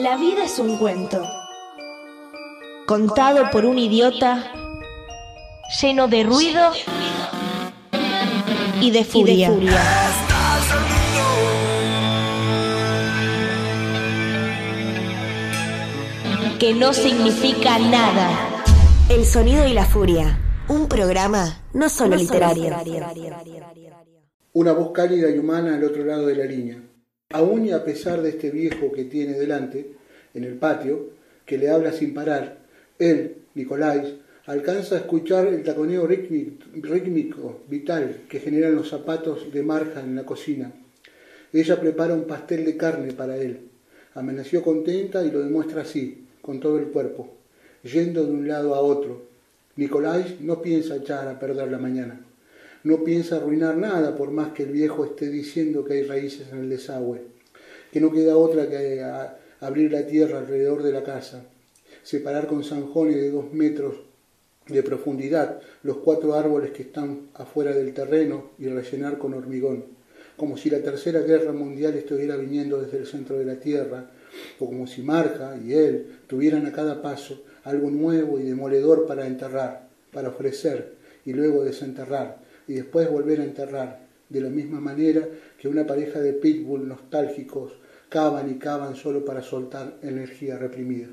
La vida es un cuento, contado por un idiota, lleno de ruido y de furia. Que no significa nada. El sonido y la furia. Un programa no solo literario. Una voz cálida y humana al otro lado de la línea. Aún y a pesar de este viejo que tiene delante, en el patio, que le habla sin parar, él, Nicolás, alcanza a escuchar el taconeo rítmico, vital, que generan los zapatos de Marja en la cocina. Ella prepara un pastel de carne para él. Amaneció contenta y lo demuestra así, con todo el cuerpo, yendo de un lado a otro. Nicolás no piensa echar a perder la mañana. No piensa arruinar nada por más que el viejo esté diciendo que hay raíces en el desagüe, que no queda otra que abrir la tierra alrededor de la casa, separar con zanjones de dos metros de profundidad los cuatro árboles que están afuera del terreno y rellenar con hormigón, como si la tercera guerra mundial estuviera viniendo desde el centro de la tierra, o como si Marja y él tuvieran a cada paso algo nuevo y demoledor para enterrar, para ofrecer y luego desenterrar, y después volver a enterrar, de la misma manera que una pareja de pitbull nostálgicos cavan y cavan solo para soltar energía reprimida.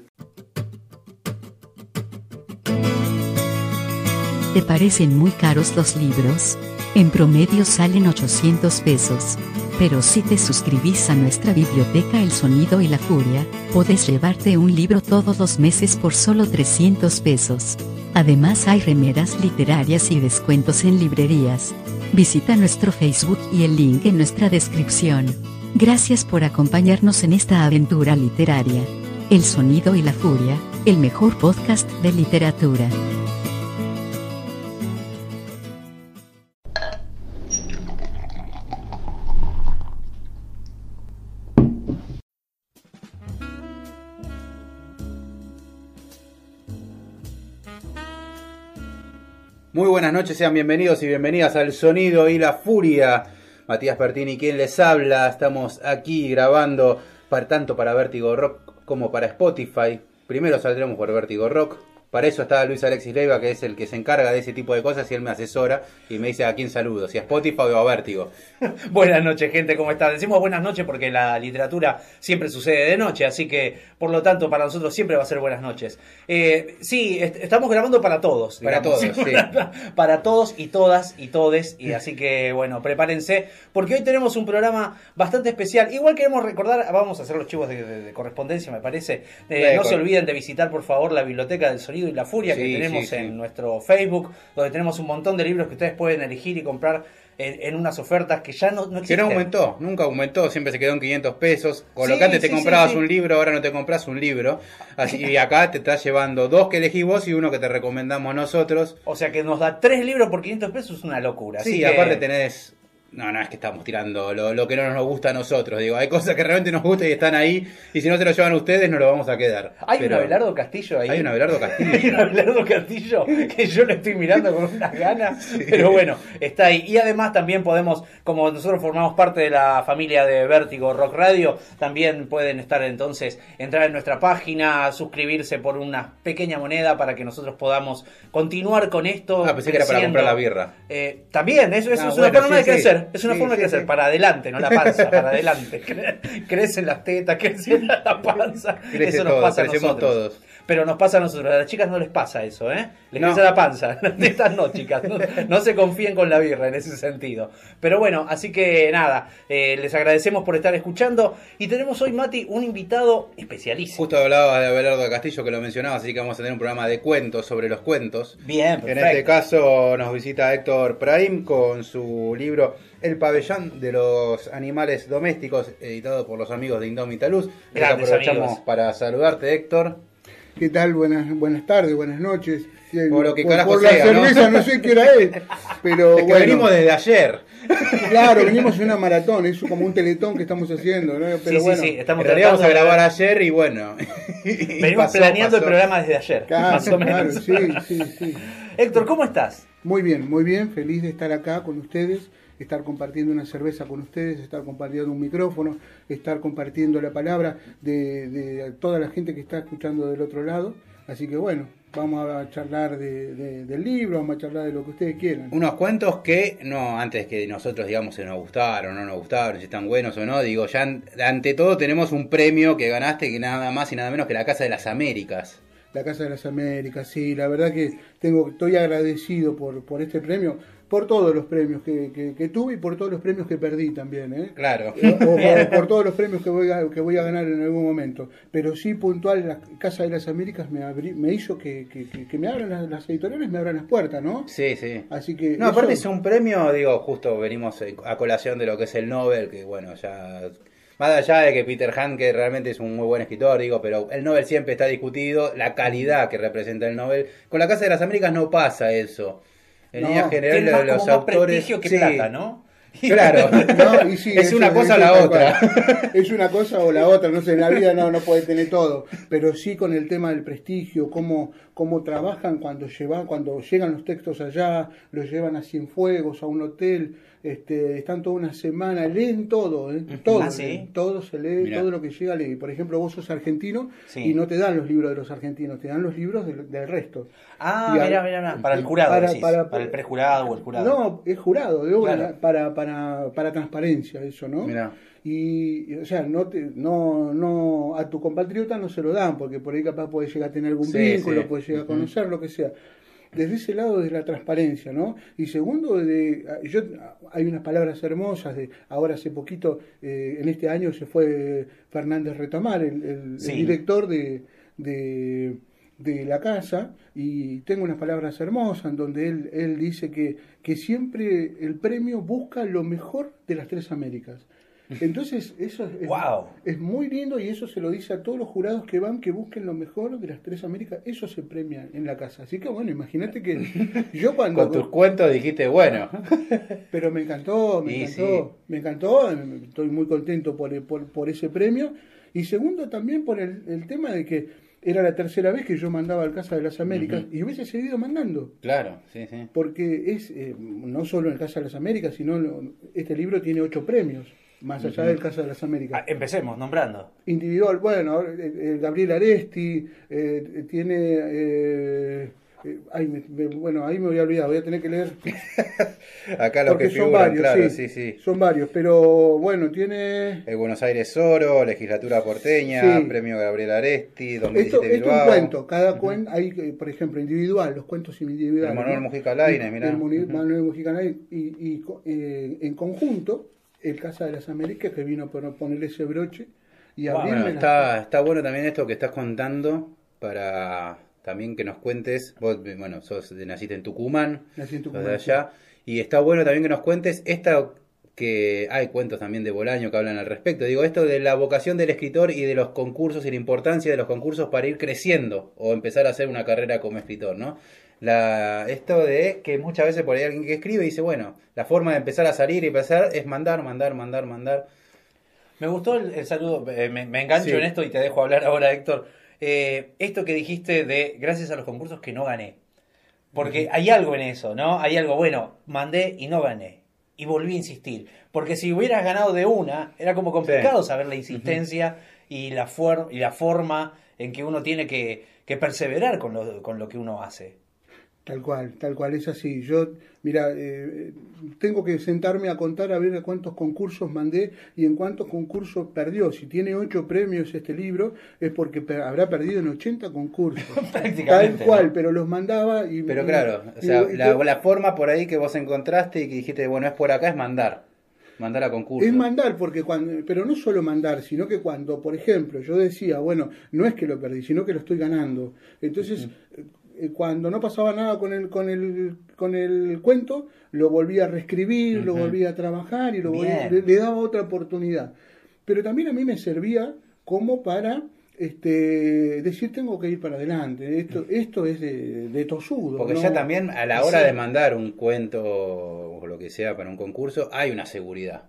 ¿Te parecen muy caros los libros? En promedio salen 800 pesos. Pero si te suscribís a nuestra biblioteca El Sonido y la Furia, podés llevarte un libro todos los meses por solo 300 pesos. Además hay remeras literarias y descuentos en librerías. Visita nuestro Facebook y el link en nuestra descripción. Gracias por acompañarnos en esta aventura literaria. El sonido y la furia, el mejor podcast de literatura. Buenas noches, sean bienvenidos y bienvenidas al Sonido y la Furia. Matías Pertini, quien les habla. Estamos aquí grabando tanto para Vértigo Rock como para Spotify. Primero saldremos por Vértigo Rock, para eso está Luis Alexis Leiva, que es el que se encarga de ese tipo de cosas y él me asesora y me dice a quién saludo, si a Spotify o a Vértigo. buenas noches, gente, ¿cómo están? Decimos buenas noches porque la literatura siempre sucede de noche, así que por lo tanto para nosotros siempre va a ser buenas noches. Eh, sí, estamos grabando para todos. Para todos, sí. para todos y todas y todes, y así que bueno, prepárense porque hoy tenemos un programa bastante especial. Igual queremos recordar, vamos a hacer los chivos de, correspondencia, me parece. Eh, no se olviden de visitar por favor la biblioteca del sonido y la Furia que tenemos en nuestro Facebook, donde tenemos un montón de libros que ustedes pueden elegir y comprar en, unas ofertas que ya no, no existen. Que no aumentó, nunca aumentó, siempre se quedó en 500 pesos. Con lo que antes te comprabas un libro, ahora no te compras un libro. Así y acá te estás llevando dos que elegís vos y uno que te recomendamos nosotros. O sea que nos da tres libros por 500 pesos, es una locura. Sí, aparte tenés no, no es que estamos tirando lo, que no nos gusta a nosotros. Digo, hay cosas que realmente nos gustan y están ahí. Y si no se lo llevan ustedes, no lo vamos a quedar. Hay un Abelardo Castillo ahí. Hay un Abelardo Castillo. hay un Abelardo Castillo que yo lo estoy mirando con unas ganas. Pero bueno, está ahí. Y además también podemos, como nosotros formamos parte de la familia de Vértigo Rock Radio, también pueden estar entonces, entrar en nuestra página, suscribirse por una pequeña moneda para que nosotros podamos continuar con esto. Ah, pensé que era para comprar la birra. Eh, también, eso, eso ah, es una forma de crecer es una forma de crecer, para adelante, no la panza, para adelante. Crecen las tetas, crece la panza. eso nos pasa a nosotros. todos. Pero nos pasa a nosotros. A las chicas no les pasa eso, ¿eh? Les crece la panza. Las tetas no, chicas. No, se confíen con la birra en ese sentido. Pero bueno, así que nada, eh, les agradecemos por estar escuchando. Y tenemos hoy, Mati, un invitado especialísimo. Justo hablaba de Abelardo Castillo que lo mencionaba, así que vamos a tener un programa de cuentos sobre los cuentos. Bien, perfecto. En este caso nos visita Héctor Prime con su libro el pabellón de los animales domésticos, editado por los amigos de Indómita Luz. aprovechamos para saludarte, Héctor. ¿Qué tal? Buenas, buenas tardes, buenas noches. Por lo que por, por la cerveza ¿no? sé qué hora es, pero es que venimos desde ayer. Claro, venimos en una maratón, es como un teletón que estamos haciendo, ¿no? Pero bueno, sí, estamos vamos a grabar ayer y bueno. Venimos planeando el programa desde ayer, más o menos. Claro, sí, sí, sí. Héctor, ¿cómo estás? Muy bien, muy bien, feliz de estar acá con ustedes, estar compartiendo una cerveza con ustedes, estar compartiendo un micrófono, estar compartiendo la palabra de, de toda la gente que está escuchando del otro lado. Así que bueno, vamos a charlar de, del libro, vamos a charlar de lo que ustedes quieran. Unos cuentos que, no, antes que nosotros digamos si nos gustaron o no nos gustaron, si están buenos o no, digo, ya ante todo tenemos un premio que ganaste que nada más y nada menos que la Casa de las Américas. La Casa de las Américas, sí, la verdad que tengo, estoy agradecido por, por este premio por todos los premios que, que, tuve y por todos los premios que perdí también, ¿eh? Claro. O, por, todos los premios que voy, a, que voy a ganar en algún momento. Pero sí, puntual, la Casa de las Américas me, me hizo que, que, me abran las, editoriales, me abran las puertas, ¿no? Sí, sí. Así que. No, aparte es un premio, digo, justo venimos a colación de lo que es el Nobel, que bueno, ya. Más allá de que Peter Handke realmente es un muy buen escritor, digo, pero el Nobel siempre está discutido, la calidad que representa el Nobel. Con la Casa de las Américas no pasa eso. En no, general, los como autores. que sí. plata, ¿no? Claro, es una cosa o la otra. Es una cosa o la otra, no sé, en la vida no, no puede tener todo, pero sí con el tema del prestigio, cómo, cómo trabajan cuando, llevan, cuando llegan los textos allá, los llevan a Cienfuegos, a un hotel, este, están toda una semana, leen todo, ¿eh? todo, ¿Ah, todo se lee, todo lo que llega lee. Por ejemplo, vos sos argentino y no te dan los libros de los argentinos, te dan los libros del, resto. Ah, mira, mira, para el jurado, para, para, el prejurado o el jurado. No, es jurado, para, para, para transparencia, eso, ¿no? Y, o sea, no, te, no, no, a tu compatriota no se lo dan, porque por ahí capaz puede llegar a tener algún vínculo, puede llegar a conocer, lo que sea desde ese lado de la transparencia, ¿no? Y segundo, de, yo, hay unas palabras hermosas, de ahora hace poquito, eh, en este año se fue Fernández Retamar, el, director de, de, la casa, y tengo unas palabras hermosas en donde él, él dice que, que siempre el premio busca lo mejor de las tres Américas. Entonces, eso es, es, muy lindo y eso se lo dice a todos los jurados que van, que busquen lo mejor de las tres Américas. Eso se premia en la casa. Así que, bueno, imagínate que yo cuando... Con tus cuentos dijiste, bueno. Pero me encantó, me encantó, me encantó. Estoy muy contento por, por, ese premio. Y segundo, también por el, tema de que era la tercera vez que yo mandaba al Casa de las Américas y hubiese seguido mandando. Claro, sí, sí. Porque es eh, no solo en el Casa de las Américas, sino este libro tiene ocho premios más allá del caso de las Américas. Ah, empecemos nombrando. Individual, bueno, Gabriel Aresti eh, tiene... Eh, eh, bueno, ahí me voy a olvidar, voy a tener que leer. Acá lo que son varios, sí, sí, Son varios, pero bueno, tiene. El Buenos Aires Oro, Legislatura Porteña, Premio Gabriel Aresti, 2017 esto, es un cuento, cada cuento, hay, por ejemplo, individual, los cuentos individuales. Manuel Mujica Lainez, mirá. Manuel Mujica Lainez, y, y en conjunto el Casa de las Américas que vino a ponerle ese broche y abrirme está, está bueno también esto que estás contando para también que nos cuentes, vos, bueno, sos, naciste en Tucumán, Nací en Tucumán de allá, y está bueno también que nos cuentes esta que hay cuentos también de Bolaño que hablan al respecto. Digo, esto de la vocación del escritor y de los concursos y la importancia de los concursos para ir creciendo o empezar a hacer una carrera como escritor, ¿no? La, esto de que muchas veces por ahí alguien que escribe dice, bueno, la forma de empezar a salir y empezar es mandar, mandar, mandar, mandar. Me gustó el, saludo, eh, me, engancho en esto y te dejo hablar ahora, Héctor. Eh, esto que dijiste de gracias a los concursos que no gané. Porque hay algo en eso, ¿no? Hay algo, bueno, mandé y no gané. Y volví a insistir. Porque si hubieras ganado de una, era como complicado saber la insistencia y, la y la forma en que uno tiene que, que perseverar con lo, con lo que uno hace. Tal cual, tal cual, es así. Yo, mira, eh, tengo que sentarme a contar a ver cuántos concursos mandé y en cuántos concursos perdió. Si tiene ocho premios este libro, es porque habrá perdido en 80 concursos. Tal cual, pero los mandaba y... Pero claro, o sea, la, forma por ahí que vos encontraste y que dijiste, bueno, es por acá, es mandar. Mandar a concurso. Es mandar, porque cuando, pero no solo mandar, sino que cuando, por ejemplo, yo decía, bueno, no es que lo perdí, sino que lo estoy ganando. Entonces, cuando no pasaba nada con el, con el, con el cuento, lo volvía a reescribir, lo volvía a trabajar y lo le, daba otra oportunidad. Pero también a mí me servía como para este, decir tengo que ir para adelante, esto, esto es de, de tosudo. Porque ya también a la hora de mandar un cuento o lo que sea para un concurso hay una seguridad.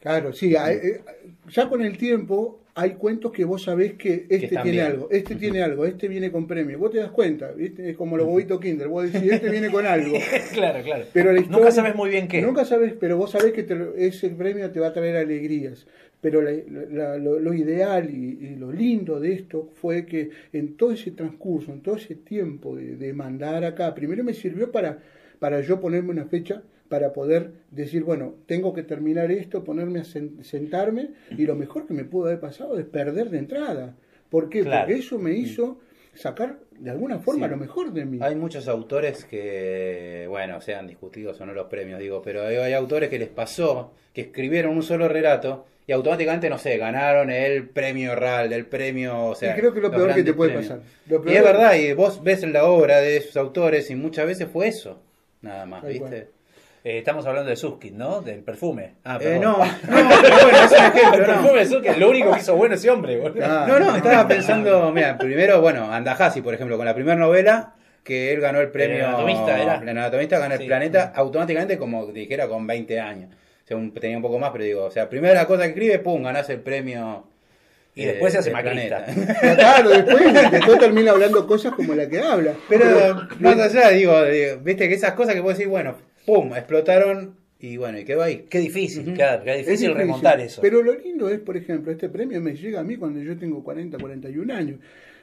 Claro, sí, eh, ya con el tiempo hay cuentos que vos sabés que este tiene algo, este tiene algo, este viene con premio. Vos te das cuenta, ¿viste? es como los bobitos Kinder, vos decís, este viene con algo. claro, claro. Pero nunca sabes muy bien qué. Nunca sabes, pero vos sabés que ese premio te va a traer alegrías. Pero lo, ideal y, lo lindo de esto fue que en todo ese transcurso, en todo ese tiempo de, mandar acá, primero me sirvió para, para yo ponerme una fecha para poder decir, bueno, tengo que terminar esto, ponerme a sentarme, y lo mejor que me pudo haber pasado es perder de entrada. ¿Por qué? Porque eso me hizo sacar de alguna forma lo mejor de mí. Hay muchos autores que, bueno, sean discutidos o no los premios, digo, pero hay, autores que les pasó que escribieron un solo relato y automáticamente, no sé, ganaron el premio RAL, el premio, o sea... Y creo que lo peor que te puede pasar. y es verdad, y vos ves la obra de esos autores y muchas veces fue eso, nada más, ¿viste? Eh, estamos hablando de Suskin, ¿no? Del perfume. Ah, eh, no, no, pero bueno, es un ejemplo. El perfume de Suskin, lo único que hizo bueno ese hombre. No, no, estaba pensando, mira, primero, bueno, Andajasi, por ejemplo, con la primera novela, que él ganó el premio. El anatomista, era. El anatomista ganó el planeta automáticamente, como dijera, con 20 años. O sea, tenía un poco más, pero digo, o sea, primera cosa que escribe, pum, ganás el premio. Y después se hace maquinista. Claro, después, después termina hablando cosas como la que habla. Pero, más allá, digo, digo, viste que esas cosas que puedes decir, bueno, ¡pum! explotaron y bueno, y quedó ahí. Qué difícil, claro, qué difícil, remontar eso. Pero lo lindo es, por ejemplo, este premio me llega a mí cuando yo tengo 40, 41 años.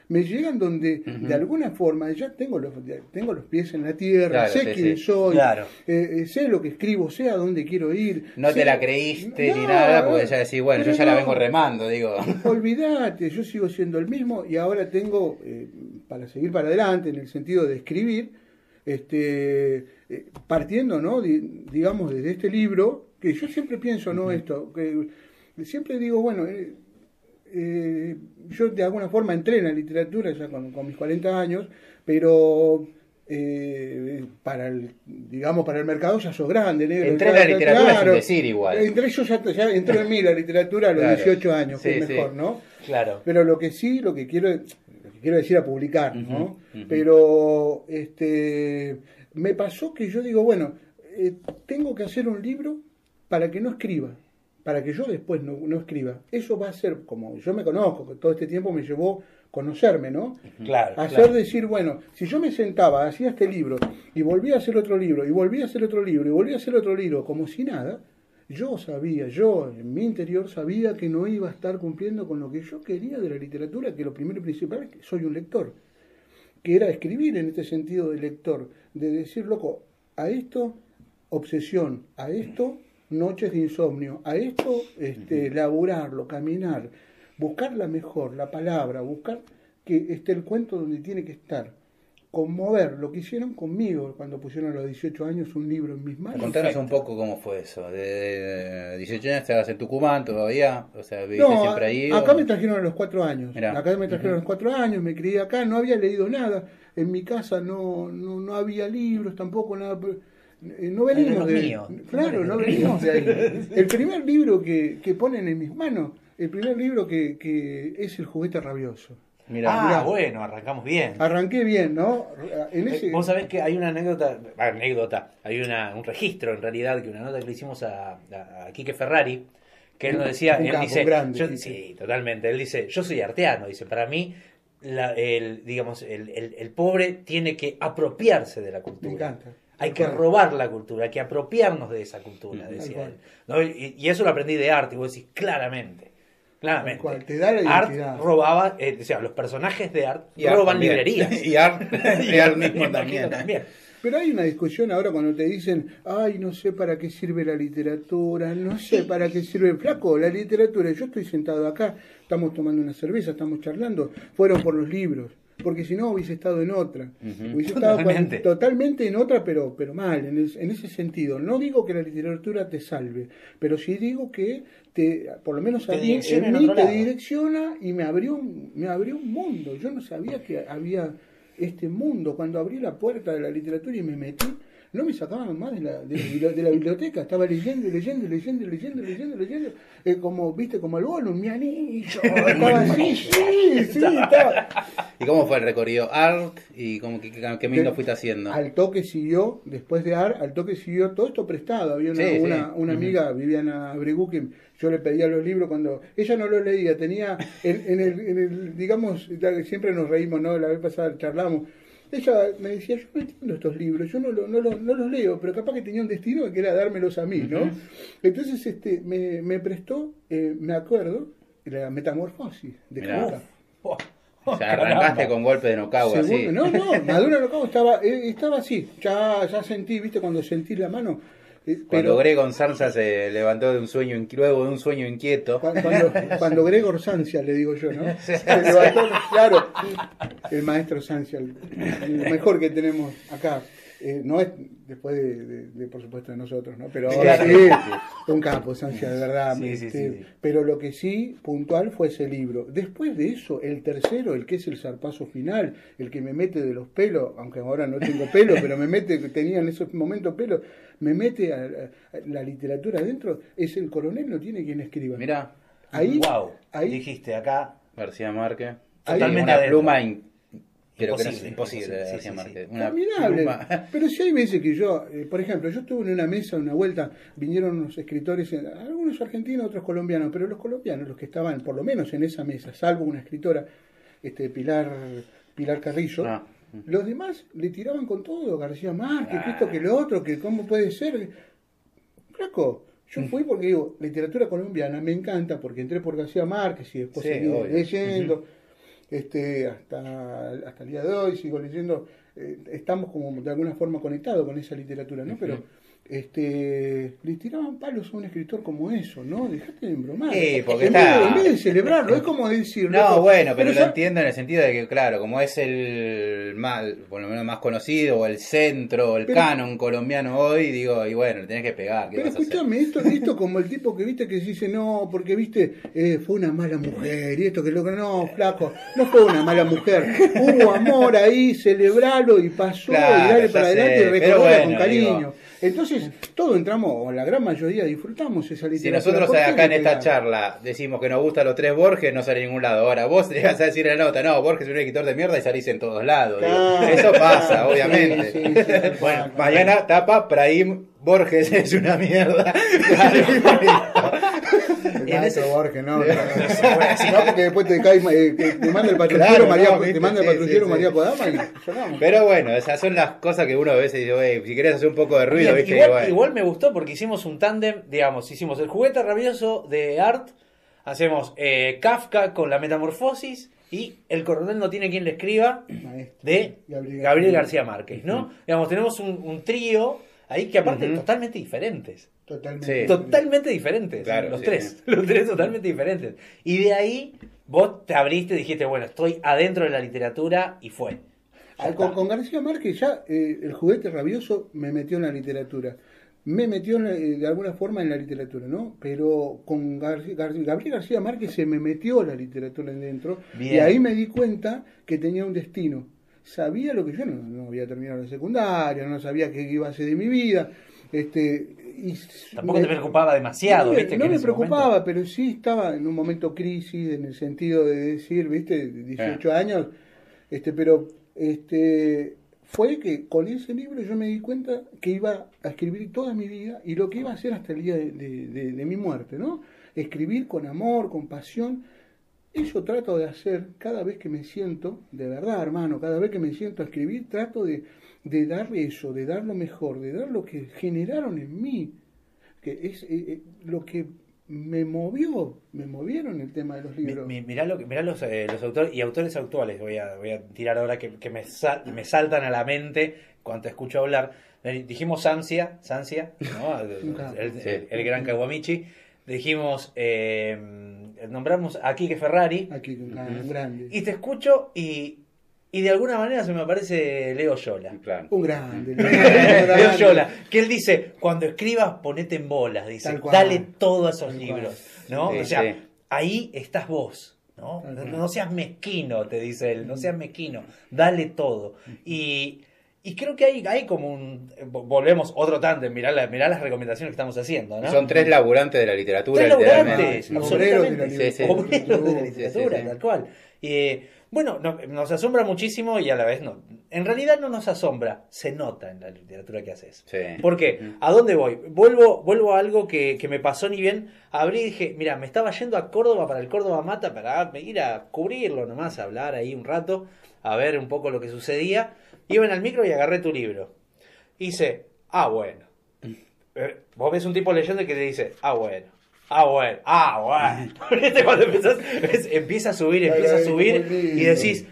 Me llegan donde de alguna forma ya tengo los, tengo los pies en la tierra, sé quién soy, eh, eh, sé lo que escribo, sé a dónde quiero ir. No te la creíste ni nada, porque ya decís, bueno, yo ya la vengo remando, digo. Olvídate, yo sigo siendo el mismo y ahora tengo, eh, para seguir para adelante, en el sentido de escribir, este eh, partiendo, ¿no? digamos, desde este libro, que yo siempre pienso, ¿no? Esto, que siempre digo, bueno, eh, eh, yo de alguna forma entré en la literatura ya con, mis 40 años, pero para el, digamos, para el mercado ya sos grande, negro. Entré en la literatura sin decir igual. Entré yo ya, ya entré en mí la literatura a los 18 años, que es mejor, ¿no? Claro. Pero lo que sí, lo que quiero, quiero decir a publicar, ¿no? Pero este me pasó que yo digo, bueno, eh, tengo que hacer un libro para que no escriba, para que yo después no, no, escriba. Eso va a ser, como yo me conozco, que todo este tiempo me llevó conocerme, ¿no? Claro. Hacer decir, bueno, si yo me sentaba, hacía este libro, y volvía a hacer otro libro, y volvía a hacer otro libro, y volvía a hacer otro libro, como si nada, yo sabía, yo en mi interior sabía que no iba a estar cumpliendo con lo que yo quería de la literatura, que lo primero y principal es que soy un lector que era escribir en este sentido de lector, de decir, loco, a esto obsesión, a esto noches de insomnio, a esto este, laburarlo, caminar, buscar la mejor, la palabra, buscar que esté el cuento donde tiene que estar conmover lo que hicieron conmigo cuando pusieron a los 18 años un libro en mis manos. Contanos un poco cómo fue eso. De, 18 años estabas en Tucumán todavía, o sea, viviste siempre ahí. Acá me trajeron a los 4 años. Acá me trajeron a los 4 años, me crié acá, no había leído nada. En mi casa no, no, no había libros, tampoco nada. Eh, no venimos de. Claro, no venimos de ahí. El primer libro que, que ponen en mis manos, el primer libro que, que es El juguete rabioso ah, bueno, arrancamos bien. Arranqué bien, ¿no? En eh, ese... Vos sabés que hay una anécdota, anécdota, hay una, un registro en realidad, que una nota que le hicimos a, a Quique Ferrari, que él nos decía, él dice, yo, sí, totalmente, él dice, yo soy arteano, dice, para mí, la, el, digamos, el, el, el, pobre tiene que apropiarse de la cultura. Me encanta. Hay que robar la cultura, hay que apropiarnos de esa cultura, decía él. ¿no? Y, y, eso lo aprendí de arte, y vos decís, claramente. Claramente. te da la Art robaba, eh, o sea, los personajes de Art roban librerías. y Art, mismo también. Pero hay una discusión ahora cuando te dicen, ay, no sé para qué sirve la literatura, no sé para qué sirve el flaco, la literatura. Yo estoy sentado acá, estamos tomando una cerveza, estamos charlando, fueron por los libros porque si no hubiese estado en otra. Hubiese totalmente. estado totalmente en otra, pero, pero mal, en, en, ese sentido. No digo que la literatura te salve, pero sí digo que te, por lo menos a mí, en mí te direcciona y me abrió, me abrió un mundo. Yo no sabía que había este mundo. Cuando abrí la puerta de la literatura y me metí, no me sacaban más de la, de, la biblioteca, estaba leyendo, leyendo, leyendo, leyendo, leyendo, leyendo, eh, como, viste, como el bolo, mi anillo, estaba así, sí, sí, estaba. ¿Y cómo fue el recorrido? ¿Art? ¿Y cómo, qué, qué fuiste haciendo? Al toque siguió, después de Art, al toque siguió todo esto prestado. Había una, una, una, amiga, Viviana Bregu, que yo le pedía los libros cuando ella no los leía, tenía en, el, en el, digamos, siempre nos reímos, ¿no? La vez pasada charlamos ella me decía, yo no entiendo estos libros, yo no, no, no, los leo, pero capaz que tenía un destino que era dármelos a mí, ¿no? Entonces este, me, me prestó, eh, me acuerdo, la metamorfosis de Kafka. o sea, arrancaste con golpe de nocao así. No, no, Maduro nocao estaba, eh, estaba así. Ya, ya sentí, viste, cucuando sentí la mano, cuando Gregor Sansa se levantó de un sueño luego de un sueño inquieto. Cuando, Gregor Sansia, le digo yo, ¿no? Se levantó, claro, el maestro Sansia, el mejor que tenemos acá. Eh, no es después de, por supuesto, de nosotros, ¿no? Pero ahora sí, un campo, Sancia, de verdad. Este, pero lo que sí, puntual, fue ese libro. Después de eso, el tercero, el que es el zarpazo final, el que me mete de los pelos, aunque ahora no tengo pelo, pero me mete, tenía en esos momentos pelo, me mete a, la literatura adentro, es el coronel, no tiene quien escriba. Mira, ahí, wow, ahí dijiste acá. García Márquez. Totalmente una pluma pero que no es imposible sí, Pero si hay veces que yo, eh, por ejemplo, yo estuve en una mesa, una vuelta, vinieron unos escritores, eh, algunos argentinos, otros colombianos, pero los colombianos, los que estaban por lo menos en esa mesa, salvo una escritora, este Pilar, Pilar Carrillo, ah, los demás le tiraban con todo, García Márquez, que esto, que lo otro, que cómo puede ser. Flaco, yo mm. fui porque digo, literatura colombiana me encanta, porque entré por García Márquez y después seguí leyendo este, hasta, hasta el día de hoy, sigo leyendo, eh, estamos como de alguna forma conectados con esa literatura, ¿no? Pero este, le tiraban palos a un escritor como eso, ¿no? Dejate de embromar. Sí, porque en, está... vez, en vez de celebrarlo, es como decir. No, bueno, pero, lo entiendo en el sentido de que, claro, como es el más, por lo menos más conocido, o el centro, el canon colombiano hoy, digo, y bueno, le tenés que pegar. pero escúchame, esto, esto como el tipo que viste que dice, no, porque viste, eh, fue una mala mujer, y esto que lo que no, flaco, no fue una mala mujer, hubo amor ahí, celebrarlo y pasó, y dale para adelante y con cariño. Entonces, todos entramos, o la gran mayoría disfrutamos esa literatura. Si nosotros acá en esta charla decimos que nos gustan los tres Borges, no sale a ningún lado. Ahora, vos llegas a decir en la nota, no, Borges es un escritor de mierda y salís en todos lados. Eso pasa, obviamente. bueno, mañana tapa Praim Borges es una mierda. en ese... Borges, no. no, porque después te cae, eh, te manda el patrullero María, te manda el patrullero María Podama y Pero bueno, esas son las cosas que uno a veces dice, si querés hacer un poco de ruido, ¿viste? Igual, igual me gustó porque hicimos un tándem, digamos, hicimos el juguete rabioso de Art, hacemos eh, Kafka con la metamorfosis y El coronel no tiene quien le escriba de Gabriel, García Márquez, ¿no? Digamos, tenemos un, un trío ahí que aparte totalmente diferentes. Totalmente. Totalmente diferentes. los tres. Los tres totalmente diferentes. Y de ahí vos te abriste y dijiste, bueno, estoy adentro de la literatura y fue. Con, García Márquez ya eh, el juguete rabioso me metió en la literatura. Me metió eh, de alguna forma en la literatura, ¿no? Pero con Gabriel García Márquez se me metió la literatura dentro. Y ahí me di cuenta que tenía un destino. Sabía lo que yo no, no había terminado la secundaria, no sabía qué iba a ser de mi vida. Este, Tampoco te preocupaba demasiado, no, ¿viste? No me preocupaba, pero sí estaba en un momento crisis, en el sentido de decir, ¿viste? 18 ah. años, este, pero este, fue que con ese libro yo me di cuenta que iba a escribir toda mi vida y lo que iba a hacer hasta el día de, de mi muerte, ¿no? Escribir con amor, con pasión. Eso trato de hacer cada vez que me siento, de verdad, hermano, cada vez que me siento a escribir, trato de de dar eso, de dar lo mejor, de dar lo que generaron en mí, que es eh, eh, lo que me movió, me movieron el tema de los libros. mirá, lo, mirá los, eh, los autores y autores actuales, voy a, voy a tirar ahora que, que me, me saltan a la mente cuando te escucho hablar. Dijimos Sancia, Sancia ¿no? el, gran Kawamichi. Dijimos, nombramos a Kike Ferrari. Aquí, grande. Y te escucho y, y de alguna manera se me aparece Leo Yola. Un grande. Leo Yola. Que él dice, cuando escribas, ponete en bolas. Dice, dale todo a esos libros. ¿no? o sea, ahí estás vos. ¿no? No, seas mezquino, te dice él. No seas mezquino. Dale todo. Y, y creo que hay, hay como un. Volvemos otro tanto, mirá, la, mirá las recomendaciones que estamos haciendo, ¿no? Son tres laburantes de la literatura. Tres laburantes, Obreros de la literatura. Obreros de la literatura, sí, sí. tal cual. Eh, bueno, no- nos asombra muchísimo y a la vez no. En realidad no nos asombra, se nota en la literatura que haces. Sí. ¿Por qué? ¿A dónde voy? Vuelvo, vuelvo a algo que, que me pasó ni bien. Abrí y dije, mira, me estaba yendo a Córdoba para el Córdoba Mata para ir a cubrirlo nomás, a hablar ahí un rato, a ver un poco lo que sucedía. Iba en el micro y agarré tu libro. Hice, ah, bueno. Eh, Vos ves un tipo leyendo y que te dice, ah, bueno. Ah, bueno, ah, bueno. ¿Viste? Cuando empezás, ves, empieza a subir, empieza a subir y decís.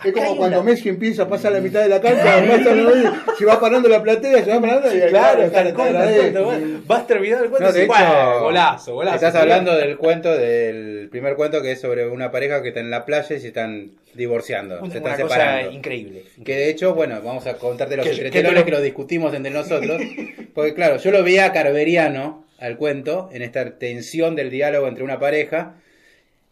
Es "Acá como cuando una- Messi empieza, pasa a la mitad de la cancha, pasa se va parando la platea, se va parando y Claro, claro. Vas terminando el cuento No, de hecho, "Bueno, golazo, golazo. estás hablando del cuento, del primer cuento que es sobre una pareja que está en la playa y se están divorciando, Una se están cosa separando. increíble. Que de hecho, bueno, vamos a contarte los secreteros que lo- discutimos entre nosotros. Porque claro, yo lo veía carveriano al cuento, en esta tensión del diálogo entre una pareja.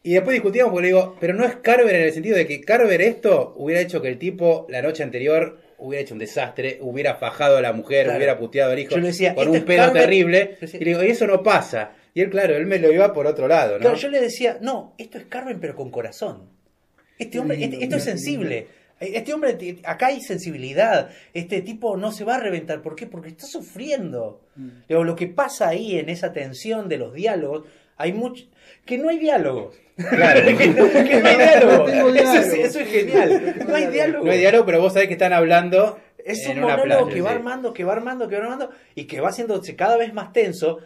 Y después discutíamos porque le digo, pero no es Carver en el sentido de que Carver esto hubiera hecho que el tipo la noche anterior hubiera hecho un desastre, hubiera fajado a la mujer, Claro. hubiera puteado al hijo Yo le decía, con "Esto un pedo Carver". terrible. Decía- Y le digo, y eso no pasa. Y él, claro, él me lo iba por otro lado, ¿no? Claro, yo le decía, no, esto es Carmen pero con corazón. Este hombre, este- esto es sensible. Este hombre, acá hay sensibilidad. Este tipo no se va a reventar. ¿Por qué? Porque está sufriendo. Digo, lo que pasa ahí en esa tensión de los diálogos, hay mucho. que no hay diálogos. Claro. que, no, que no hay diálogos. No tengo Eso, es, diálogo. eso es genial. No hay diálogo. No hay diálogo, pero vos sabés que están hablando Es en un una monólogo playa, que va sí. armando, que va armando, que va armando y que va haciéndose cada vez más tenso.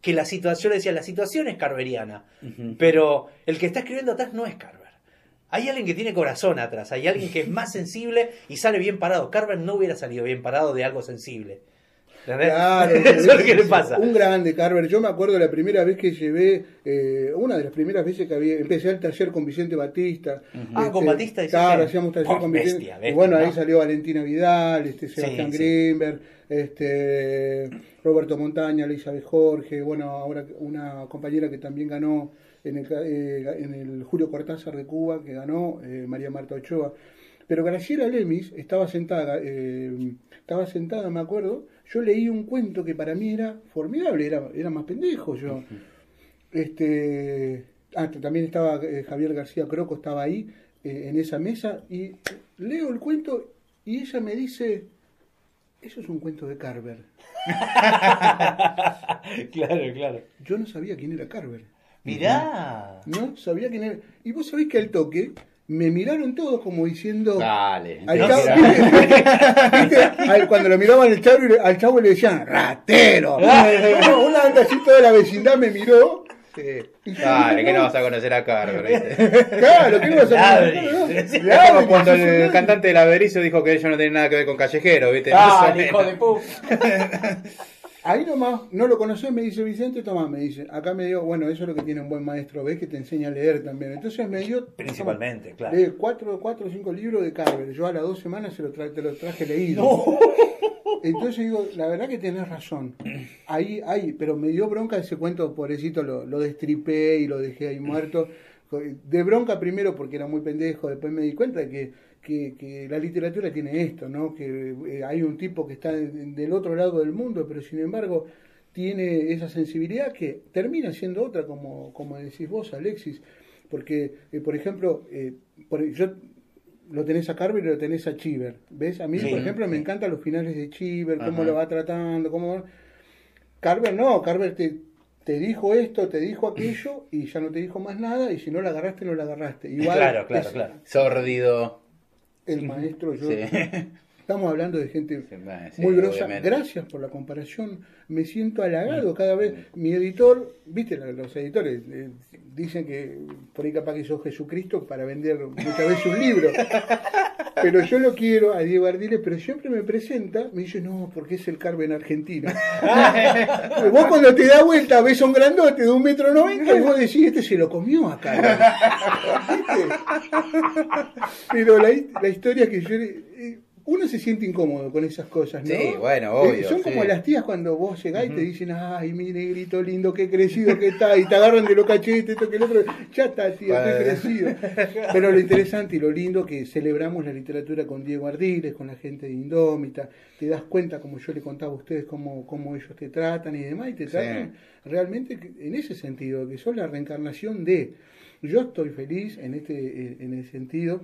Que la situación, yo le decía, la situación es carveriana, pero el que está escribiendo atrás no es Carver. Hay alguien que tiene corazón atrás, hay alguien que es más sensible y sale bien parado. Carver no hubiera salido bien parado de algo sensible. ¿Entendés? Claro, Eso es lo que le pasa. Un grande, Carver. Yo me acuerdo la primera vez que llevé, eh, una de las primeras veces que había, empecé el taller con Vicente Batista. Ah, con Batista. Claro, hacíamos taller Oh, con bestia, Vicente. bestia, y bueno, ahí salió Valentina Vidal, este, Sebastián sí. Greenberg, este, Roberto Montaña, Elizabeth Jorge, bueno, ahora una compañera que también ganó en el, ca- eh, en el Julio Cortázar de Cuba, que ganó eh, María Marta Ochoa. Pero Graciela Lemis estaba sentada, eh, estaba sentada, me acuerdo, yo leí un cuento que para mí era formidable, era, era más pendejo yo. Este, ah, también estaba Javier García Croco, estaba ahí en esa mesa y leo el cuento y ella me dice, eso es un cuento de Carver. claro, claro. Yo no sabía quién era Carver. Mirá. No sabía quién era. Y vos sabés que al toque me miraron todos como diciendo... Dale. Al cuando lo miraban al chavo, al chavo le decían, ratero. Una anda así, toda la vecindad me miró. Sí. Dale, que no vas a conocer a Carver, ¿viste? Claro, ¿qué no vas a? Es como cuando el cantante de la Berizo dijo que ellos no tienen nada que ver con callejero, ¿viste? Ah, hijo de puta. Ahí nomás, no lo conocés, me dice Vicente, toma, me dice. Acá me dio, bueno, eso es lo que tiene un buen maestro, ves que te enseña a leer también. Entonces me dio. Principalmente, claro. Cuatro, cuatro o cinco libros de Carver. Yo a las dos semanas se lo tra- te lo traje leído. Entonces digo, la verdad que tenés razón. Ahí, ahí, pero me dio bronca ese cuento, pobrecito, lo, lo destripé y lo dejé ahí muerto. De bronca primero porque era muy pendejo, después me di cuenta de que, que, que la literatura tiene esto, ¿no? Que eh, hay un tipo que está de- del otro lado del mundo, pero sin embargo tiene esa sensibilidad que termina siendo otra, como, como decís vos, Alexis. Porque, eh, por ejemplo, eh, por, yo lo tenés a Carver y lo tenés a Chiver. ¿Ves? A mí, Sí, por ejemplo, me encantan los finales de Chiver, cómo Ajá. lo va tratando, cómo... Carver no, Carver te, te dijo esto, te dijo aquello y ya no te dijo más nada y si no la agarraste, no la agarraste. Igual Claro, claro, es claro. Sórdido. El maestro, yo... Estamos hablando de gente Sí, muy grosa. obviamente. Gracias por la comparación. Me siento halagado cada vez. Mi editor, viste, los editores eh, dicen que por ahí capaz que sos Jesucristo para vender muchas veces un libro. Pero yo lo quiero a Diego Ardiles, pero siempre me presenta, me dice, no, porque es el Carmen argentino. vos cuando te da vuelta ves a un grandote de un metro noventa y vos decís, este se lo comió acá. ¿Viste? Pero la, la historia que yo... eh, uno se siente incómodo con esas cosas, ¿no? Sí, bueno, obvio. son como las tías cuando vos llegás y te dicen, ay, mi negrito lindo, qué crecido que está, y te agarran de los cachetes, esto que el otro, ya está, tío, qué crecido. Pero lo interesante y lo lindo que celebramos la literatura con Diego Ardiles, con la gente de Indómita, te das cuenta, como yo le contaba a ustedes, cómo, cómo ellos te tratan y demás, y te tratan realmente en ese sentido, que son la reencarnación de... Yo estoy feliz en este en el sentido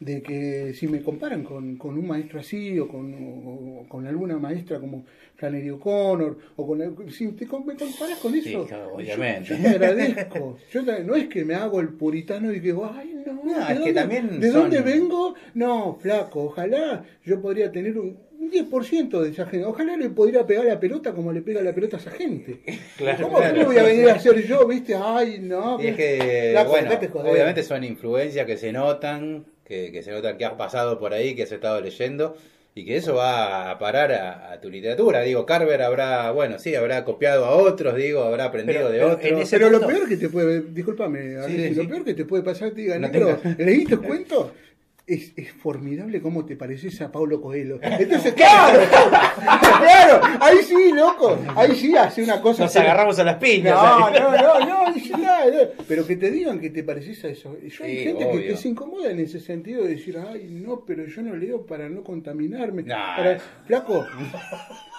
de que si me comparan con, con un maestro así o con, con alguna maestra como Flannery O'Connor o con si te, me comparas con eso obviamente. Yo, te agradezco yo, no es que me hago el puritano y digo ay no, ¿de, dónde, también ¿de dónde vengo? no flaco ojalá yo podría tener un, 10% de esa gente. Ojalá le pudiera pegar la pelota como le pega la pelota a esa gente. Claro, ¿Cómo, claro. voy a venir a hacer yo, viste? Ay, no. Y es que, bueno, obviamente son influencias que se notan, que, que se nota que has pasado por ahí, que has estado leyendo y que eso va a parar a, tu literatura. Digo, Carver habrá, bueno, sí, habrá copiado a otros, digo, habrá aprendido de otros. pero lo peor que te puede, discúlpame, lo peor que te puede pasar, te diga, no negro, ¿leíste el cuento? Es, es, formidable cómo te pareces a Paulo Coelho. Entonces, claro, claro, ahí sí, loco, ahí sí hace una cosa. Nos agarramos a las piñas. No, no, no, no, no, pero que te digan que te pareces a eso. Yo hay gente que, que, se incomoda en ese sentido de decir, ay, no, pero yo no leo para no contaminarme. Nah. Para, flaco,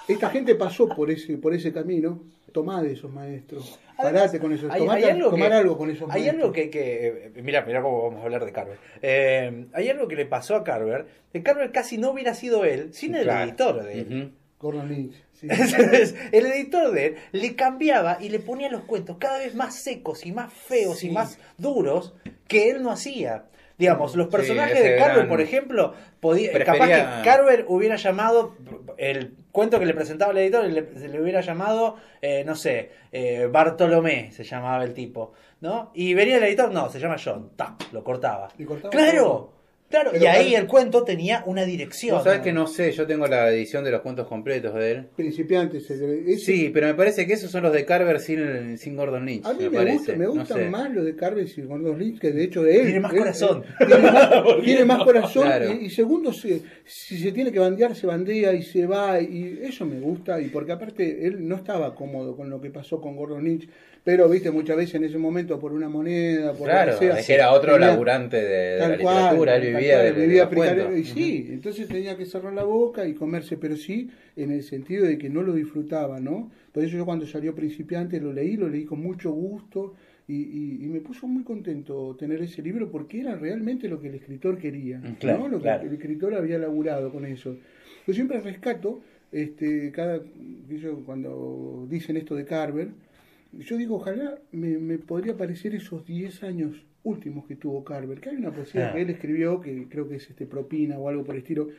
esta gente pasó por ese, por ese camino. Tomá de esos maestros. Parate con esos. Hay, tomate, hay algo tomar que, algo con esos Hay maestros. algo que, que. Mira, mira cómo vamos a hablar de Carver. Eh, hay algo que le pasó a Carver. Que Carver casi no hubiera sido él sin el Claro. editor de él. Ujú. Gordon Lynch. sí. El editor de él le cambiaba y le ponía los cuentos cada vez más secos y más feos y más duros que él no hacía. Digamos, los personajes de Carver, por ejemplo, podía, Prefería- capaz que Carver hubiera llamado el cuento que le presentaba el editor, le, se le hubiera llamado, eh, no sé, eh, Bartolomé se llamaba el tipo, ¿no? Y venía el editor, no, se llama John, ¡tac! lo cortaba. Y cortaba claro, todo. Claro, Pero y ahí el cuento tenía una dirección. Vos sabés que no sé, yo tengo la edición de los cuentos completos de él. Principiantes. ese- Sí, pero me parece que esos son los de Carver sin, sin Gordon Lynch. A mí me, parece. gusta, me No gustan sé. más los de Carver y Gordon Lynch que de hecho de él. Tiene más Él- corazón. él- tiene, más, tiene más corazón Claro. y, y segundo, se- si se tiene que bandear, se bandea y se va. Y eso me gusta. Y porque aparte él no estaba cómodo con lo que pasó con Gordon Lynch. Pero, viste, muchas veces en ese momento por una moneda, por Claro, lo que sea. es que era otro tenía- laburante de, de la cual, literatura, él vivía cual, de, de vivía cuentos. precario, y sí, entonces tenía que cerrar la boca y comerse, pero sí en el sentido de que no lo disfrutaba, ¿no? Por eso yo cuando salió Principiante lo leí, lo leí con mucho gusto y, y- y me puso muy contento tener ese libro porque era realmente lo que el escritor quería, Mm, claro, ¿no? Lo claro. que el escritor había laburado con eso. Yo siempre rescato, este, cada, cuando dicen esto de Carver, yo digo, ojalá me, me podría parecer esos 10 años últimos que tuvo Carver, que hay una poesía Ah. que él escribió, que creo que es este propina o algo por el estilo,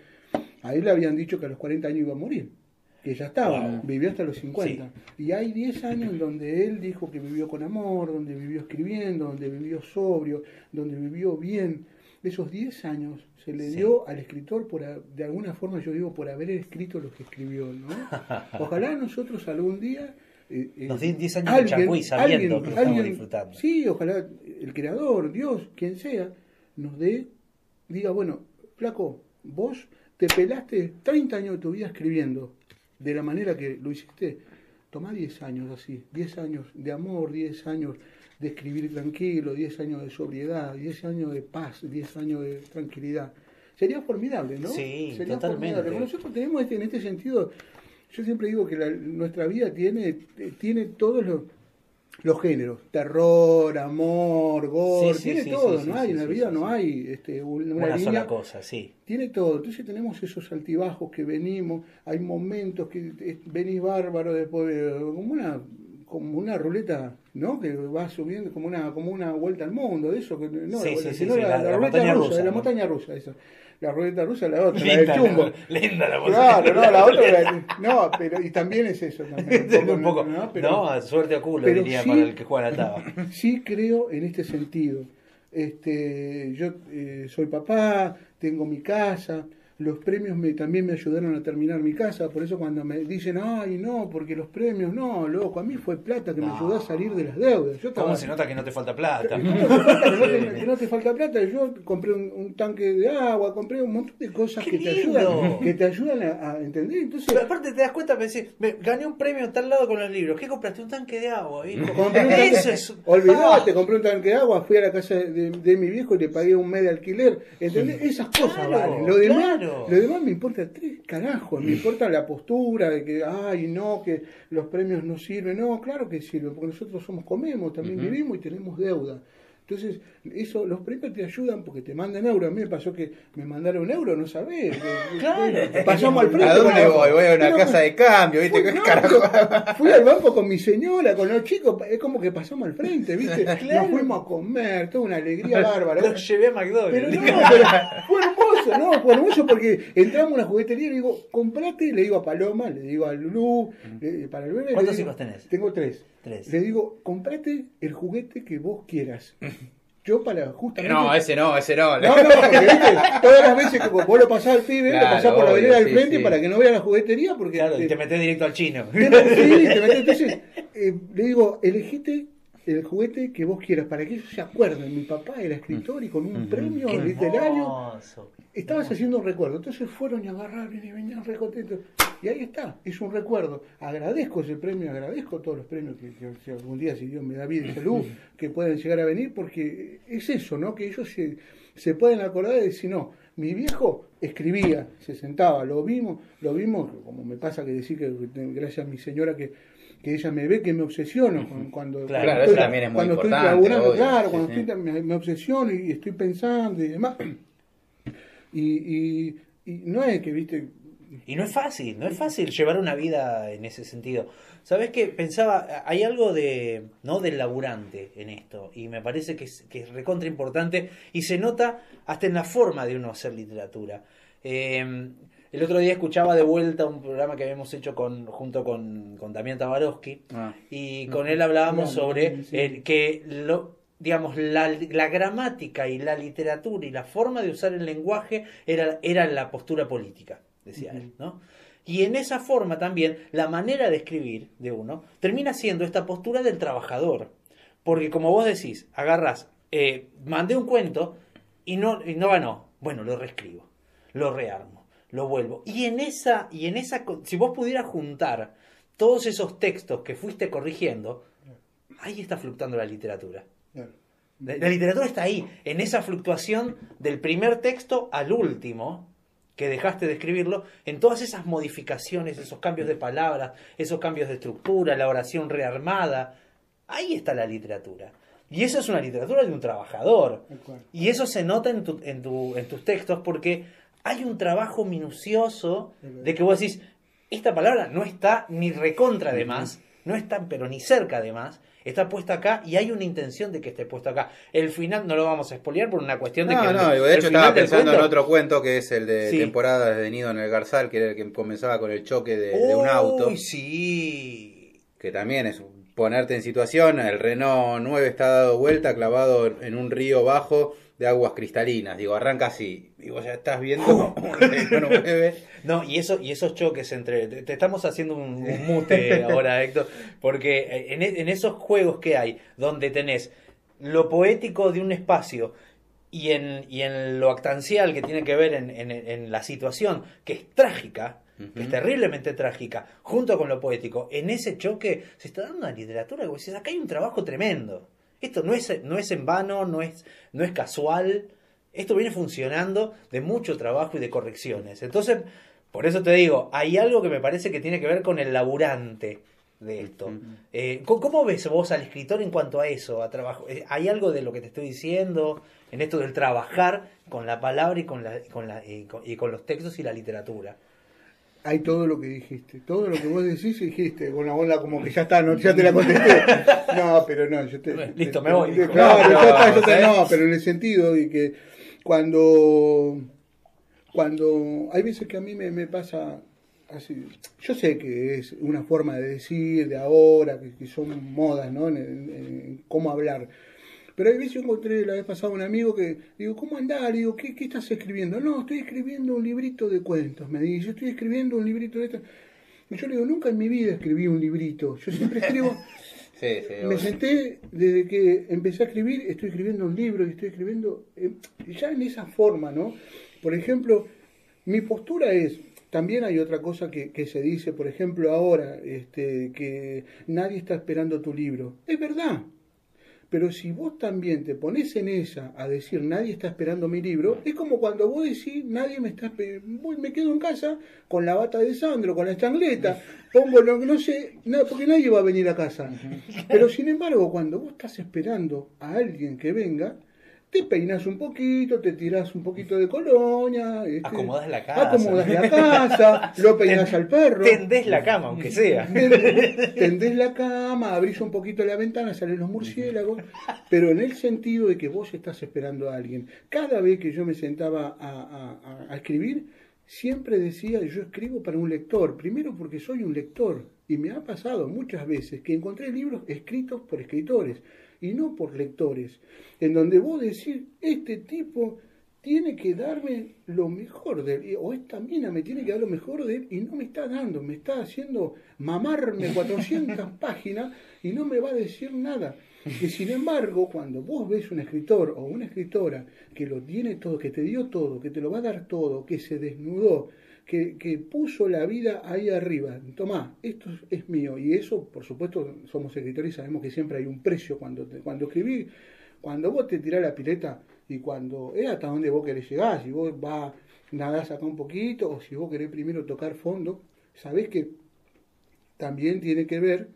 a él le habían dicho que a los 40 años iba a morir, que ya estaba, Wow. vivió hasta los 50. Y hay 10 años en donde él dijo que vivió con amor, donde vivió escribiendo, donde vivió sobrio, donde vivió bien. Esos 10 años se le Sí. dio al escritor, por, de alguna forma yo digo, por haber escrito lo que escribió. ¿no? Ojalá nosotros algún día... eh, eh, Nos den 10 años de changüí sabiendo que lo estamos disfrutando. Sí, ojalá el creador, Dios, quien sea, nos dé, diga, bueno, flaco, vos te pelaste 30 años de tu vida escribiendo de la manera que lo hiciste. Tomá 10 años así, 10 años de amor, 10 años de escribir tranquilo, 10 años de sobriedad, 10 años de paz, 10 años de tranquilidad. Sería formidable, ¿no? Sí, Sería totalmente. formidable. Nosotros tenemos este, en este sentido, yo siempre digo que la- nuestra vida tiene, tiene todos los, los géneros, terror, amor, gore, Sí, sí, tiene sí, todo, no hay, en la vida no hay este, una, Una línea, sola cosa, sí. tiene todo. Entonces tenemos esos altibajos que venimos, hay momentos que eh, venís bárbaro, después como una como una ruleta, ¿no? Que va subiendo como una como una vuelta al mundo, de eso que no, la ruleta rusa, rusa, la montaña rusa, esa. La ruleta rusa la otra, la Linda, del chumbo. la, linda la Claro, no, la otra, la- no, pero y también es eso también. un poco, ¿no? Pero- no, suerte a culo, diría sí- para el que juega la taba. sí creo en este sentido. Este, yo eh, soy papá, tengo mi casa, los premios me, también me ayudaron a terminar mi casa, por eso cuando me dicen, ay, no, porque los premios, no, loco, a mí fue plata que me ayudó a salir de las deudas. Yo ¿Cómo se nota que no te falta plata? ¿Cómo que, no te, falta plata? Yo compré un, tanque de agua, compré un montón de cosas que te ayudan, que te ayudan a, entender. Entonces, Pero aparte te das cuenta, me decís, me, gané un premio en tal lado con los libros, ¿qué compraste? Un tanque de agua, Eso es... Olvidate, compré un tanque de agua, fui a la casa de, mi viejo y le pagué un mes de alquiler, ¿entendés? Esas cosas valen. Lo demás... Lo demás me importa tres carajos, me importa la postura de que, ay, no, que los premios no sirven. No, claro que sirven, porque nosotros somos comemos, también vivimos y tenemos deuda. Entonces, eso, los premios te ayudan porque te mandan euros. A mí me pasó que me mandaron euro, no sabés. Claro. Pasamos al frente. ¿A dónde voy? Voy a una casa de cambio, ¿viste? ¿Qué carajo? Fui al banco con mi señora, con los chicos. Es como que pasamos al frente, ¿viste? Nos fuimos a comer, toda una alegría bárbara. Los llevé a McDonald's. Pero no, pero fue hermoso, ¿no? Fue hermoso porque entramos a una juguetería y le digo, comprate, le digo a Paloma, le digo a Lulú, para el bebé. ¿Cuántos hijos tenés? Tengo tres. Le digo, comprate el juguete que vos quieras. Yo para justamente... No, ese no, ese no. No, no, porque ¿viste? todas las veces que vos lo pasás al pibe, lo pasás por la vereda del frente para que no vea la juguetería. Porque claro, te, y te metés directo al chino. sí, te metés. Entonces, eh, le digo, elegiste el juguete que vos quieras, para que ellos se acuerden. Mi papá era escritor y con un premio literario estabas haciendo un recuerdo. Entonces fueron y agarraron y venían re contentos. Y ahí está, es un recuerdo. Agradezco ese premio, agradezco todos los premios que, algún día, si Dios me da vida y salud, que puedan llegar a venir, porque es eso, ¿no? Que ellos se, se pueden acordar de decir, no, mi viejo escribía, se sentaba, lo vimos, lo vimos, como me pasa que decir que gracias a mi señora que que ella me ve que me obsesiono cuando, claro, estoy, también es muy cuando estoy laburando, claro, cuando estoy, me, obsesiono y estoy pensando y demás. Y, y, no es que, viste... Y no es fácil, no es fácil llevar una vida en ese sentido. ¿Sabes qué? Pensaba, hay algo de, ¿no? del laburante en esto, y me parece que es, que es recontra importante, y se nota hasta en la forma de uno hacer literatura. Eh, el otro día escuchaba de vuelta un programa que habíamos hecho con, junto con, con Damián Tabarovsky ah. y con él hablábamos sobre que lo, digamos, la, la, gramática y la literatura y la forma de usar el lenguaje era, era la postura política, decía él, ¿no? Y en esa forma también la manera de escribir de uno termina siendo esta postura del trabajador. Porque como vos decís, agarras, eh, mandé un cuento y no, y no ganó. Bueno, lo reescribo, lo rearmo lo vuelvo. Y en esa, y en esa, si vos pudieras juntar todos esos textos que fuiste corrigiendo, ahí está fluctuando la literatura. La, literatura está ahí, en esa fluctuación del primer texto al último, que dejaste de escribirlo, en todas esas modificaciones, esos cambios de palabras, esos cambios de estructura, la oración rearmada, ahí está la literatura. Y eso es una literatura de un trabajador. Y eso se nota en, tu, en, tu, en tus textos porque hay un trabajo minucioso de que vos decís, esta palabra no está ni recontra de más, no está pero ni cerca de más, está puesta acá y hay una intención de que esté puesta acá. El final no lo vamos a expoliar por una cuestión de que... No, no, de hecho estaba pensando en otro cuento que es el de temporada de Nido en el Garzal, que era el que comenzaba con el choque de, un auto. Sí. Que también es ponerte en situación, el Renault 9 está dado vuelta, clavado en un río bajo de aguas cristalinas. Digo, arranca así. Vos ya estás viendo no, y, eso, y esos choques entre. Te estamos haciendo un, mute ahora, Héctor. Porque eh, e, en, esos juegos que hay, donde tenés lo poético de un espacio y en, y en lo actancial que tiene que ver en, en, la situación, que es trágica, que es terriblemente trágica, junto con lo poético, en ese choque se está dando una literatura que vos decís, acá hay un trabajo tremendo. Esto no es, no es en vano, no es, no es casual. Esto viene funcionando de mucho trabajo y de correcciones. Entonces, por eso te digo, hay algo que me parece que tiene que ver con el laburante de esto. Eh, ¿Cómo ves vos al escritor en cuanto a eso? A trabajo? Eh, ¿Hay algo de lo que te estoy diciendo en esto del trabajar con la palabra y con, la, con, la, y con los textos y la literatura? Hay todo lo que dijiste, todo lo que vos decís dijiste, con una bola como que ya está, no, ya te la contesté. No, pero no, yo te... Listo, me voy. claro, ya está, te, no, pero en el sentido de que cuando, cuando, hay veces que a mí me, me pasa así, yo sé que es una forma de decir de ahora, que, son modas, ¿no? En, en cómo hablar, Pero a veces yo encontré la vez pasada un amigo que, digo, ¿cómo andás? digo, ¿qué, ¿qué estás escribiendo? No, estoy escribiendo un librito de cuentos. Me dice, yo estoy escribiendo un librito de esto. Y yo le digo, nunca en mi vida escribí un librito. Yo siempre escribo... me senté desde que empecé a escribir, estoy escribiendo un libro y estoy escribiendo eh, ya en esa forma, ¿no? Por ejemplo, mi postura es, también hay otra cosa que, que, se dice, por ejemplo, ahora, este, que nadie está esperando tu libro. Es verdad, pero si vos también te pones en esa a decir nadie está esperando mi libro, es como cuando vos decís nadie me está esperando, me quedo en casa con la bata de Sandro, con la estangleta, pongo lo que no sé, nada, porque nadie va a venir a casa. Pero sin embargo, cuando vos estás esperando a alguien que venga, te peinas un poquito, te tiras un poquito de colonia, este, acomodas la casa, acomodas la casa, lo peinas al perro, tendés la cama, aunque sea, tendés la cama, abrís un poquito la ventana, salen los murciélagos, pero en el sentido de que vos estás esperando a alguien. Cada vez que yo me sentaba a, a escribir, siempre decía, yo escribo para un lector, primero porque soy un lector, y me ha pasado muchas veces que encontré libros escritos por escritores y no por lectores, en donde vos decís, este tipo tiene que darme lo mejor de él, o esta mina me tiene que dar lo mejor de él, y no me está dando, me está haciendo mamarme 400 páginas y no me va a decir nada. Y sin embargo, cuando vos ves un escritor o una escritora que lo tiene todo, que te dio todo, que te lo va a dar todo, que se desnudó, que, puso la vida ahí arriba. Tomá, esto es mío. Y eso, por supuesto, somos escritores y sabemos que siempre hay un precio cuando, cuando escribís. Cuando vos te tirás la pileta y cuando es hasta donde vos querés llegar, si vos vas, nadás acá un poquito o si vos querés primero tocar fondo, sabés que también tiene que ver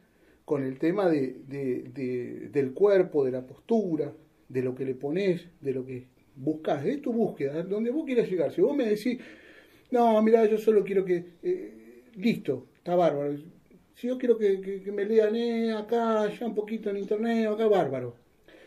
con el tema de, de, del cuerpo, de la postura, de lo que le pones, de lo que buscas, de tu búsqueda, donde vos quieras llegar. Si vos me decís, no, mira, yo solo quiero que... Eh, listo, está bárbaro. Si yo quiero que, me lean eh, acá, ya un poquito en internet, acá, bárbaro.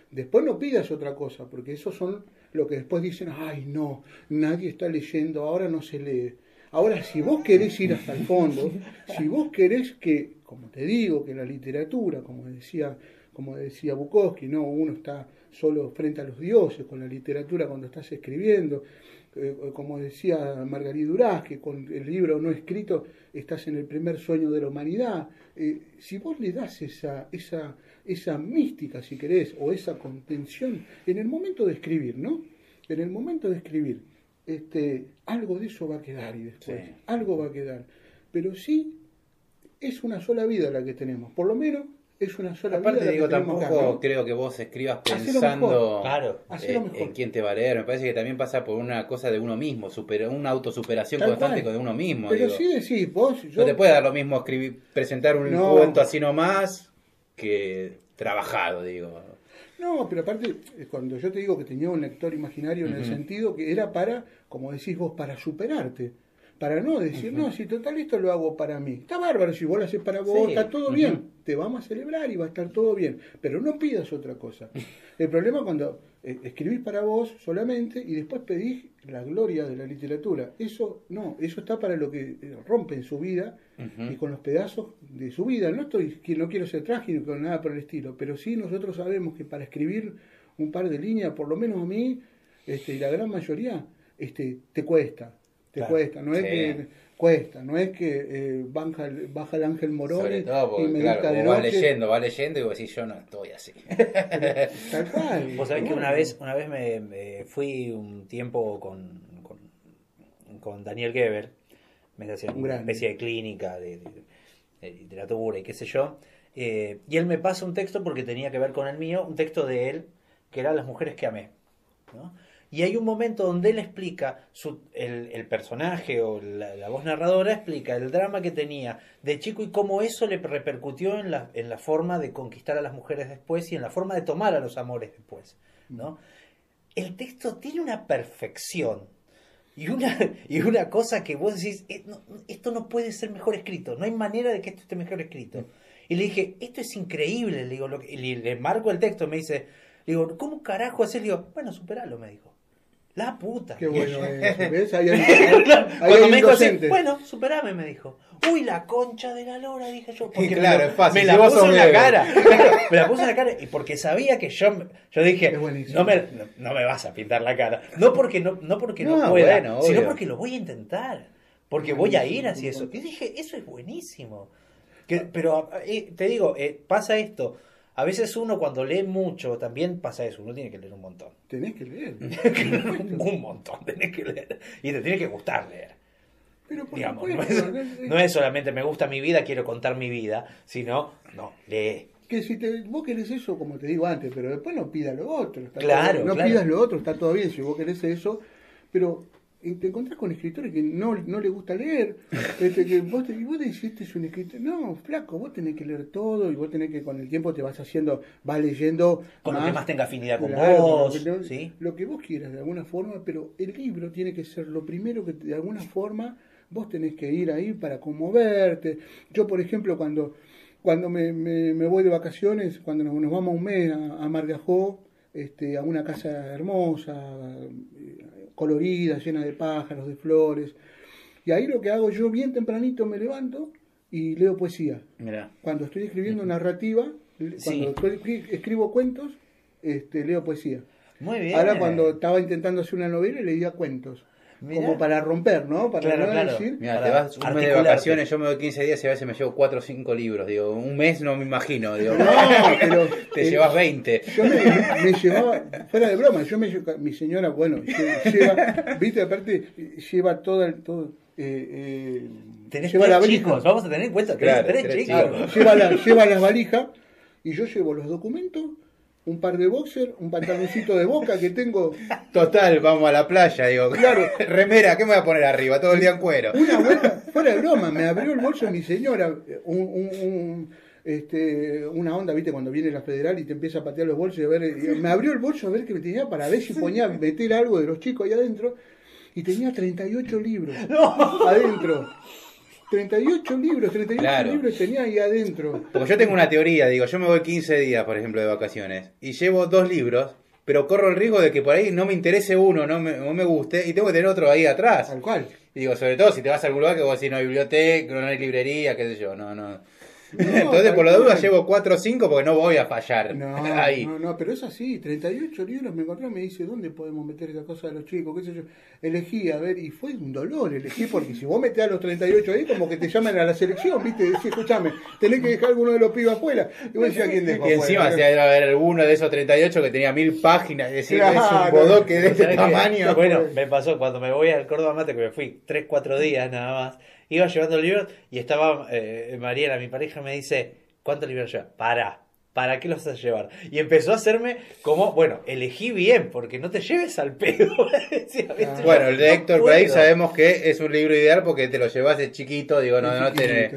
Después no pidas otra cosa, porque esos son lo que después dicen, ay no, nadie está leyendo, ahora no se lee. Ahora, si vos querés ir hasta el fondo, si vos querés que, como te digo, que la literatura, como decía, como decía Bukowski, no, uno está solo frente a los dioses con la literatura cuando estás escribiendo, eh, como decía Margarita Duraz, que con el libro no escrito estás en el primer sueño de la humanidad. Eh, si vos le das esa, esa, esa mística, si querés, o esa contención, en el momento de escribir, ¿no? En el momento de escribir, este, algo de eso va a quedar y después, algo va a quedar. Pero sí es una sola vida la que tenemos, por lo menos es una sola Aparte, digo, tampoco creo que vos escribas pensando en, quién te va a leer. Me parece que también pasa por una cosa de uno mismo, super, una autosuperación constante con uno mismo. Pero sí decís, vos. No te puede dar lo mismo escribir, presentar un cuento así nomás que trabajado, digo. No, pero aparte, eh, cuando yo te digo que tenía un lector imaginario en el sentido que era para, como decís vos, para superarte para no decir, no, si total esto lo hago para mí. Está bárbaro, si vos lo haces para vos, está todo bien, te vamos a celebrar y va a estar todo bien, pero no pidas otra cosa. El problema cuando eh, escribís para vos solamente y después pedís la gloria de la literatura. Eso no, eso está para lo que eh, rompe en su vida y con los pedazos de su vida. No estoy, no quiero ser trágico, nada por el estilo, pero sí nosotros sabemos que para escribir un par de líneas, por lo menos a mí, este, y la gran mayoría, este, te cuesta te cuesta, no es que cuesta, no es que eh, baja, baja, el ángel Morón y me claro, va leyendo, va leyendo y vos decís, yo no estoy así. Tal cual. Vos sabés que una vez, una vez me, fui un tiempo con, con, Daniel Geber, me hacía una especie de clínica de, literatura y qué sé yo, eh, y él me pasa un texto porque tenía que ver con el mío, un texto de él que era Las mujeres que amé. ¿no? Y hay un momento donde él explica, su, el, personaje o la, voz narradora explica el drama que tenía de chico y cómo eso le repercutió en la, en la forma de conquistar a las mujeres después y en la forma de tomar a los amores después. ¿no? El texto tiene una perfección y una, y una cosa que vos decís, eh, esto no puede ser mejor escrito, no hay manera de que esto esté mejor escrito. Y le dije, esto es increíble, le digo, lo y le, marco el texto, me dice, le digo, ¿cómo carajo hacer? Le digo, bueno, superalo, me dijo La puta. Qué bueno eso, ¿ves? Ahí hay, Cuando me dijo así, bueno, superame, me dijo. Uy, la concha de la lora, dije yo. Porque claro, es fácil. Me la puse en la cara. me la puse en la cara y porque sabía que yo, yo dije, no me, no, me vas a pintar la cara. No porque no, no, porque no, pueda, sino porque lo voy a intentar. Porque voy a ir hacia eso. Y dije, eso es buenísimo. Que, pero eh, te digo, eh, pasa esto a veces uno cuando lee mucho también pasa eso, uno tiene que leer un montón. Tenés que leer. un montón, tenés que leer. Y te tiene que gustar leer. Pero por Digamos, no, es, solamente me gusta mi vida, quiero contar mi vida, sino, no, lee. Que si te, vos querés eso, como te digo antes, pero después no pidas lo otro. claro, no claro. pidas lo otro, está todo bien si vos querés eso, pero te encontrás con escritores que no, no le gusta leer, este, que vos, te, y vos decís, este es un escritor, no, flaco, vos tenés que leer todo y vos tenés que con el tiempo te vas haciendo, vas leyendo... Con lo que más tenga afinidad con vos, lo que, ¿sí? lo que vos quieras de alguna forma, pero el libro tiene que ser lo primero que de alguna forma vos tenés que ir ahí para conmoverte. Yo, por ejemplo, cuando, cuando me, me, voy de vacaciones, cuando nos, vamos un mes a, a Margajó, este, a una casa hermosa, colorida, llena de pájaros, de flores. Y ahí lo que hago yo bien tempranito me levanto y leo poesía. Cuando estoy escribiendo narrativa, cuando escribo cuentos, este, leo poesía. Muy bien. Ahora cuando estaba intentando hacer una novela leía cuentos. Como para romper, ¿no? Para no decir. Mira, te vas un mes de vacaciones, yo me doy 15 días y a veces me llevo 4 o 5 libros. Digo, un mes no me imagino. Digo, no, pero. te llevas 20. Yo me, me, llevaba, fuera de broma, yo me mi señora, bueno, lleva, viste, aparte, lleva toda. Todo, eh, eh, lleva la valija. Chicos, vamos a tener en cuenta que claro, tres chicos. Lleva, la, lleva las valijas y yo llevo los documentos un par de boxer, un pantaloncito de boca que tengo. Total, vamos a la playa, digo. Claro. Remera, ¿qué me voy a poner arriba? Todo el día en cuero. Una vuelta, fuera de broma, me abrió el bolso mi señora, un, un, este, una onda, viste, cuando viene la federal y te empieza a patear los bolsos y a ver, me abrió el bolso a ver qué me tenía para ver si ponía, meter algo de los chicos ahí adentro, y tenía 38 libros adentro. 38 libros, 38 libros tenía ahí adentro. Porque yo tengo una teoría, digo, yo me voy 15 días, por ejemplo, de vacaciones, y llevo dos libros, pero corro el riesgo de que por ahí no me interese uno, no me, no me guste, y tengo que tener otro ahí atrás. Tal cual. Y digo, sobre todo si te vas a algún lugar que vos decís no hay biblioteca, no hay librería, qué sé yo, no, no. Entonces, por la duda, llevo 4 o 5 porque no voy a fallar. No, ahí. no, no, pero es así. 38 libros me encontré, me dice, ¿dónde podemos meter esa cosa de los chicos? ¿Qué sé yo? Elegí, a ver, y fue un dolor elegí, porque si vos metés a los 38 ahí, como que te llaman a la selección, ¿viste? Decís, escúchame, tenés que dejar alguno de los pibes afuera. Y vos decías, ¿quién dejó Y encima, si debe haber alguno de esos 38 que tenía mil páginas, decir, es un bodoque de este tamaño. Bueno, me pasó cuando me voy al Córdoba Mate, que me fui 3, 4 días nada más, iba llevando el libro y estaba eh, Mariela, mi pareja, me dice ¿Cuántos libros lleva? Para. ¿Para qué los vas a llevar? Y empezó a hacerme como, bueno, elegí bien, porque no te lleves al pedo. bueno, el de Héctor por sabemos que es un libro ideal porque te lo llevas de chiquito, digo, no, no te,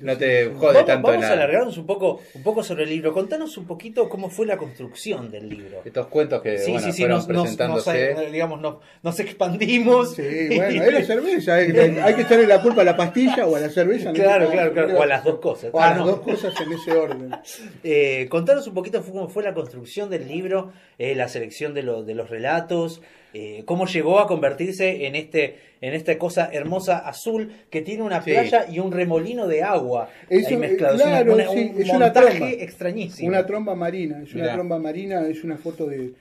no te jode tanto Vamos a alargarnos un poco, un poco sobre el libro. Contanos un poquito cómo fue la construcción del libro. Estos cuentos que sí, bueno, sí, sí, fueron nos, presentándose. Nos, digamos, nos, expandimos. Sí, bueno, es la cerveza. Hay, hay que echarle la culpa a la pastilla o a la cerveza. Claro, claro, claro. O a las dos cosas. O a ah, las dos cosas en ese orden. Eh, contanos un poquito cómo fue la construcción del libro, eh, la selección de, de los relatos, eh, cómo llegó a convertirse en este en esta cosa hermosa azul que tiene una playa y un remolino de agua es, ahí mezclados. Claro, una, sí, un es una tromba, extrañísimo. Una tromba marina, es una tromba marina, es una foto de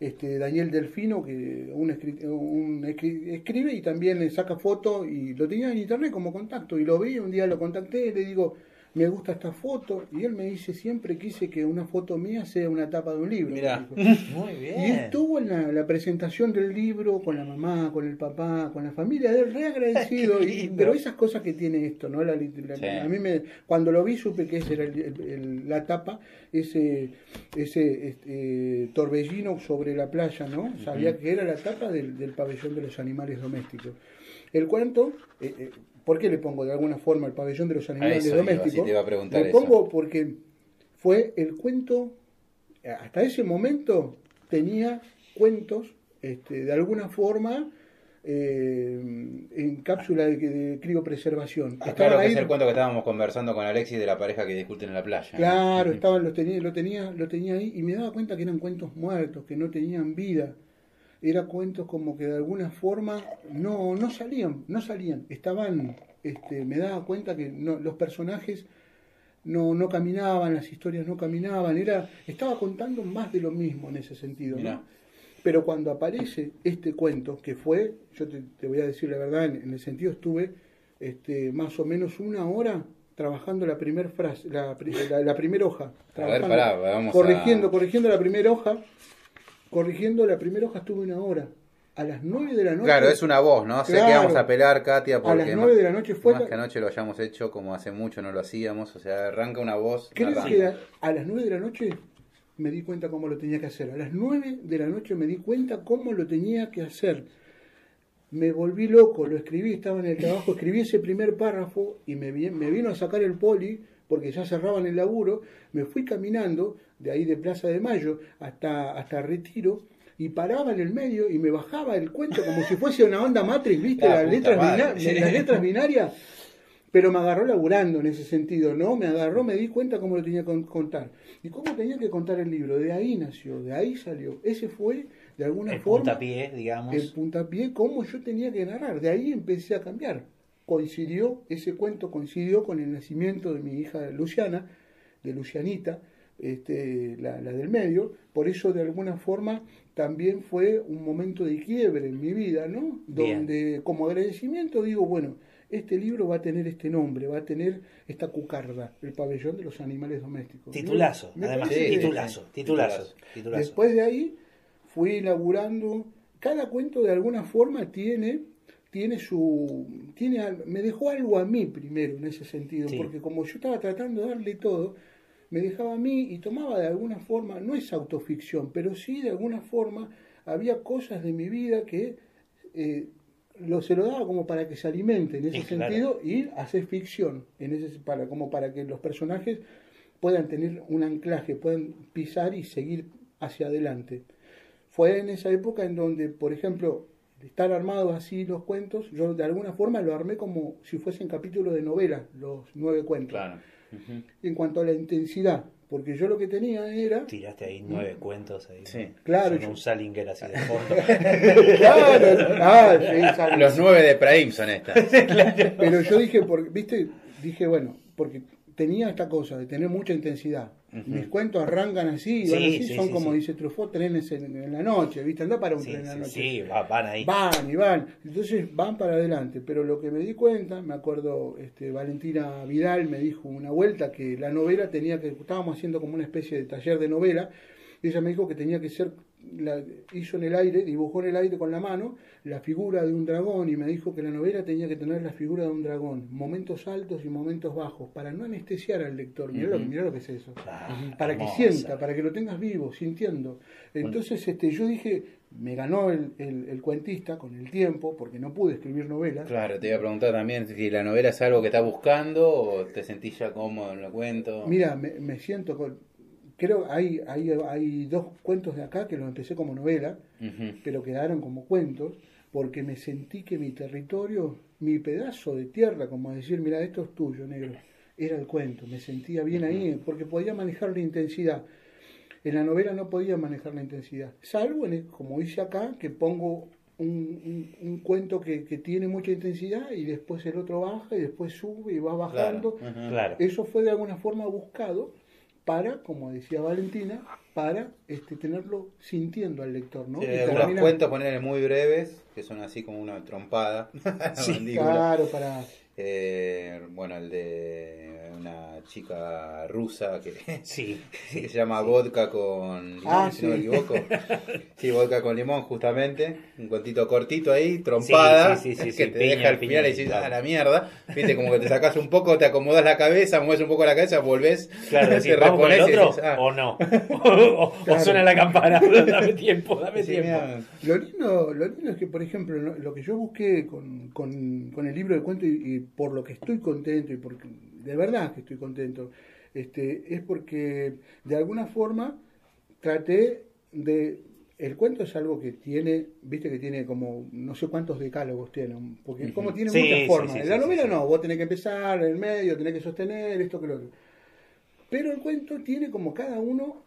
este, Daniel Delfino, que un, un, escribe y también le saca foto y lo tenía en internet como contacto y lo vi, un día lo contacté y le digo, me gusta esta foto. Y él me dice, siempre quise que una foto mía sea una tapa de un libro. muy bien. Y estuvo en la, presentación del libro con la mamá, con el papá, con la familia de él, re agradecido. pero esas cosas que tiene esto, ¿no? La, A mí me, cuando lo vi supe que esa era la tapa, ese, ese este, torbellino sobre la playa, ¿no? Sabía que era la tapa del, del, pabellón de los animales domésticos. El cuento... Eh, eh, ¿Por qué le pongo de alguna forma el pabellón de los animales domésticos? le pongo porque fue el cuento, hasta ese momento tenía cuentos este, de alguna forma eh, en cápsula de, de criopreservación. Estaba que es el cuento que estábamos conversando con Alexis de la pareja que discuten en la playa. Claro, estaba, lo, tenía, lo, tenía, lo tenía ahí y me daba cuenta que eran cuentos muertos, que no tenían vida. Era cuentos como que de alguna forma no, no salían, no salían, estaban, este, me daba cuenta que no, los personajes no, no caminaban, las historias no caminaban, era, estaba contando más de lo mismo en ese sentido, ¿no? Pero cuando aparece este cuento, que fue, yo te, voy a decir la verdad, en, el sentido estuve este, más o menos una hora trabajando la primera frase, la, la, primera hoja. A ver, pará, vamos corrigiendo, corrigiendo la primera hoja, corrigiendo la primera hoja estuve una hora. A las nueve de la noche. Claro, es una voz, ¿no? sé que vamos a apelar, Katia, porque. A las nueve de la noche fue. Más que anoche lo hayamos hecho como hace mucho no lo hacíamos, o sea, arranca una voz. ¿Crees que a las nueve de la noche me di cuenta cómo lo tenía que hacer. A las nueve de la noche me di cuenta cómo lo tenía que hacer. Me volví loco, lo escribí, estaba en el trabajo, escribí ese primer párrafo y me, me vino a sacar el poli porque ya cerraban el laburo. Me fui caminando de ahí de Plaza de Mayo hasta, hasta Retiro y paraba en el medio y me bajaba el cuento como si fuese una onda Matrix, ¿viste? las, letras las letras binarias pero me agarró laburando en ese sentido, ¿no? Me agarró, me di cuenta cómo lo tenía que contar. Y cómo tenía que contar el libro. De ahí nació, de ahí salió. Ese fue, de alguna forma... El puntapié, digamos. El puntapié, cómo yo tenía que narrar. De ahí empecé a cambiar. Coincidió, ese cuento coincidió con el nacimiento de mi hija Luciana, de Lucianita, este, la, la del medio. Por eso, de alguna forma, también fue un momento de quiebre en mi vida, ¿no? Donde, como agradecimiento, digo, bueno este libro va a tener este nombre, va a tener esta cucarda, el pabellón de los animales domésticos. Titulazo, además, titulazo, titulazo, Después de ahí fui elaborando, cada cuento de alguna forma tiene tiene su tiene me dejó algo a mí primero en ese sentido, porque como yo estaba tratando de darle todo, me dejaba a mí y tomaba de alguna forma, no es autoficción, pero sí de alguna forma había cosas de mi vida que eh, lo, se lo daba como para que se alimente en ese sentido y hacer ficción, en ese, para, como para que los personajes puedan tener un anclaje, puedan pisar y seguir hacia adelante. Fue en esa época en donde, por ejemplo, estar armados así los cuentos, yo de alguna forma lo armé como si fuesen capítulos de novela, los nueve cuentos. En cuanto a la intensidad, porque yo lo que tenía era. Tiraste ahí nueve cuentos ahí. Sí. Claro. Son un Salinger así de fondo. claro. Ah, Los nueve de Praim son estas. Pero yo dije, porque, viste, dije, bueno, porque tenía esta cosa de tener mucha intensidad. Mis cuentos arrancan así, van así son como dice Truffaut, trenes en, la noche, ¿viste? Anda para un tren en la noche. Sí, van ahí. Van y van. Entonces van para adelante. Pero lo que me di cuenta, me acuerdo, este, Valentina Vidal me dijo una vuelta que la novela tenía que, estábamos haciendo como una especie de taller de novela, y ella me dijo que tenía que ser la, hizo en el aire, dibujó en el aire con la mano la figura de un dragón y me dijo que la novela tenía que tener la figura de un dragón, momentos altos y momentos bajos, para no anestesiar al lector. Mirá, lo, que es eso. para que sienta, para que lo tengas vivo, sintiendo. Entonces este, yo dije, me ganó el, el, cuentista con el tiempo, porque no pude escribir novelas. Claro, te iba a preguntar también si la novela es algo que estás buscando o te sentís ya cómodo en el cuento. Mira, me, me siento con creo hay, hay, hay dos cuentos de acá que los empecé como novela, pero quedaron como cuentos, porque me sentí que mi territorio, mi pedazo de tierra, como decir, mira, esto es tuyo, negro, era el cuento, me sentía bien ahí, porque podía manejar la intensidad. En la novela no podía manejar la intensidad, salvo, en como dice acá, que pongo un, un, cuento que, que, tiene mucha intensidad y después el otro baja y después sube y va bajando. Eso fue de alguna forma buscado para, como decía Valentina, para este, tenerlo sintiendo al lector, ¿no? Sí, algunos cuentos ponerle muy breves, que son así como una trompada. sí, claro, para... Eh, bueno, el de una chica rusa que, sí, que se llama vodka con limón, ah, si no me equivoco. Sí, vodka con limón, justamente. Un cuentito cortito ahí, trompada, que te deja al final y dices, ah, la mierda. Viste, como que te sacas un poco, te acomodas la cabeza, mueves un poco la cabeza, volvés, claro, te repones el otro, ah". o no. o, suena la campana, dame tiempo, dame tiempo. Lo lindo, lo lindo es que, por ejemplo, lo que yo busqué con, con, con el libro de cuentos y, y por lo que estoy contento y porque de verdad que estoy contento, este, es porque de alguna forma traté de el cuento es algo que tiene, viste que tiene como no sé cuántos decálogos tiene, porque como tiene muchas formas. la novela no, vos tenés que empezar en el medio, tenés que sostener esto que lo otro. Pero el cuento tiene como cada uno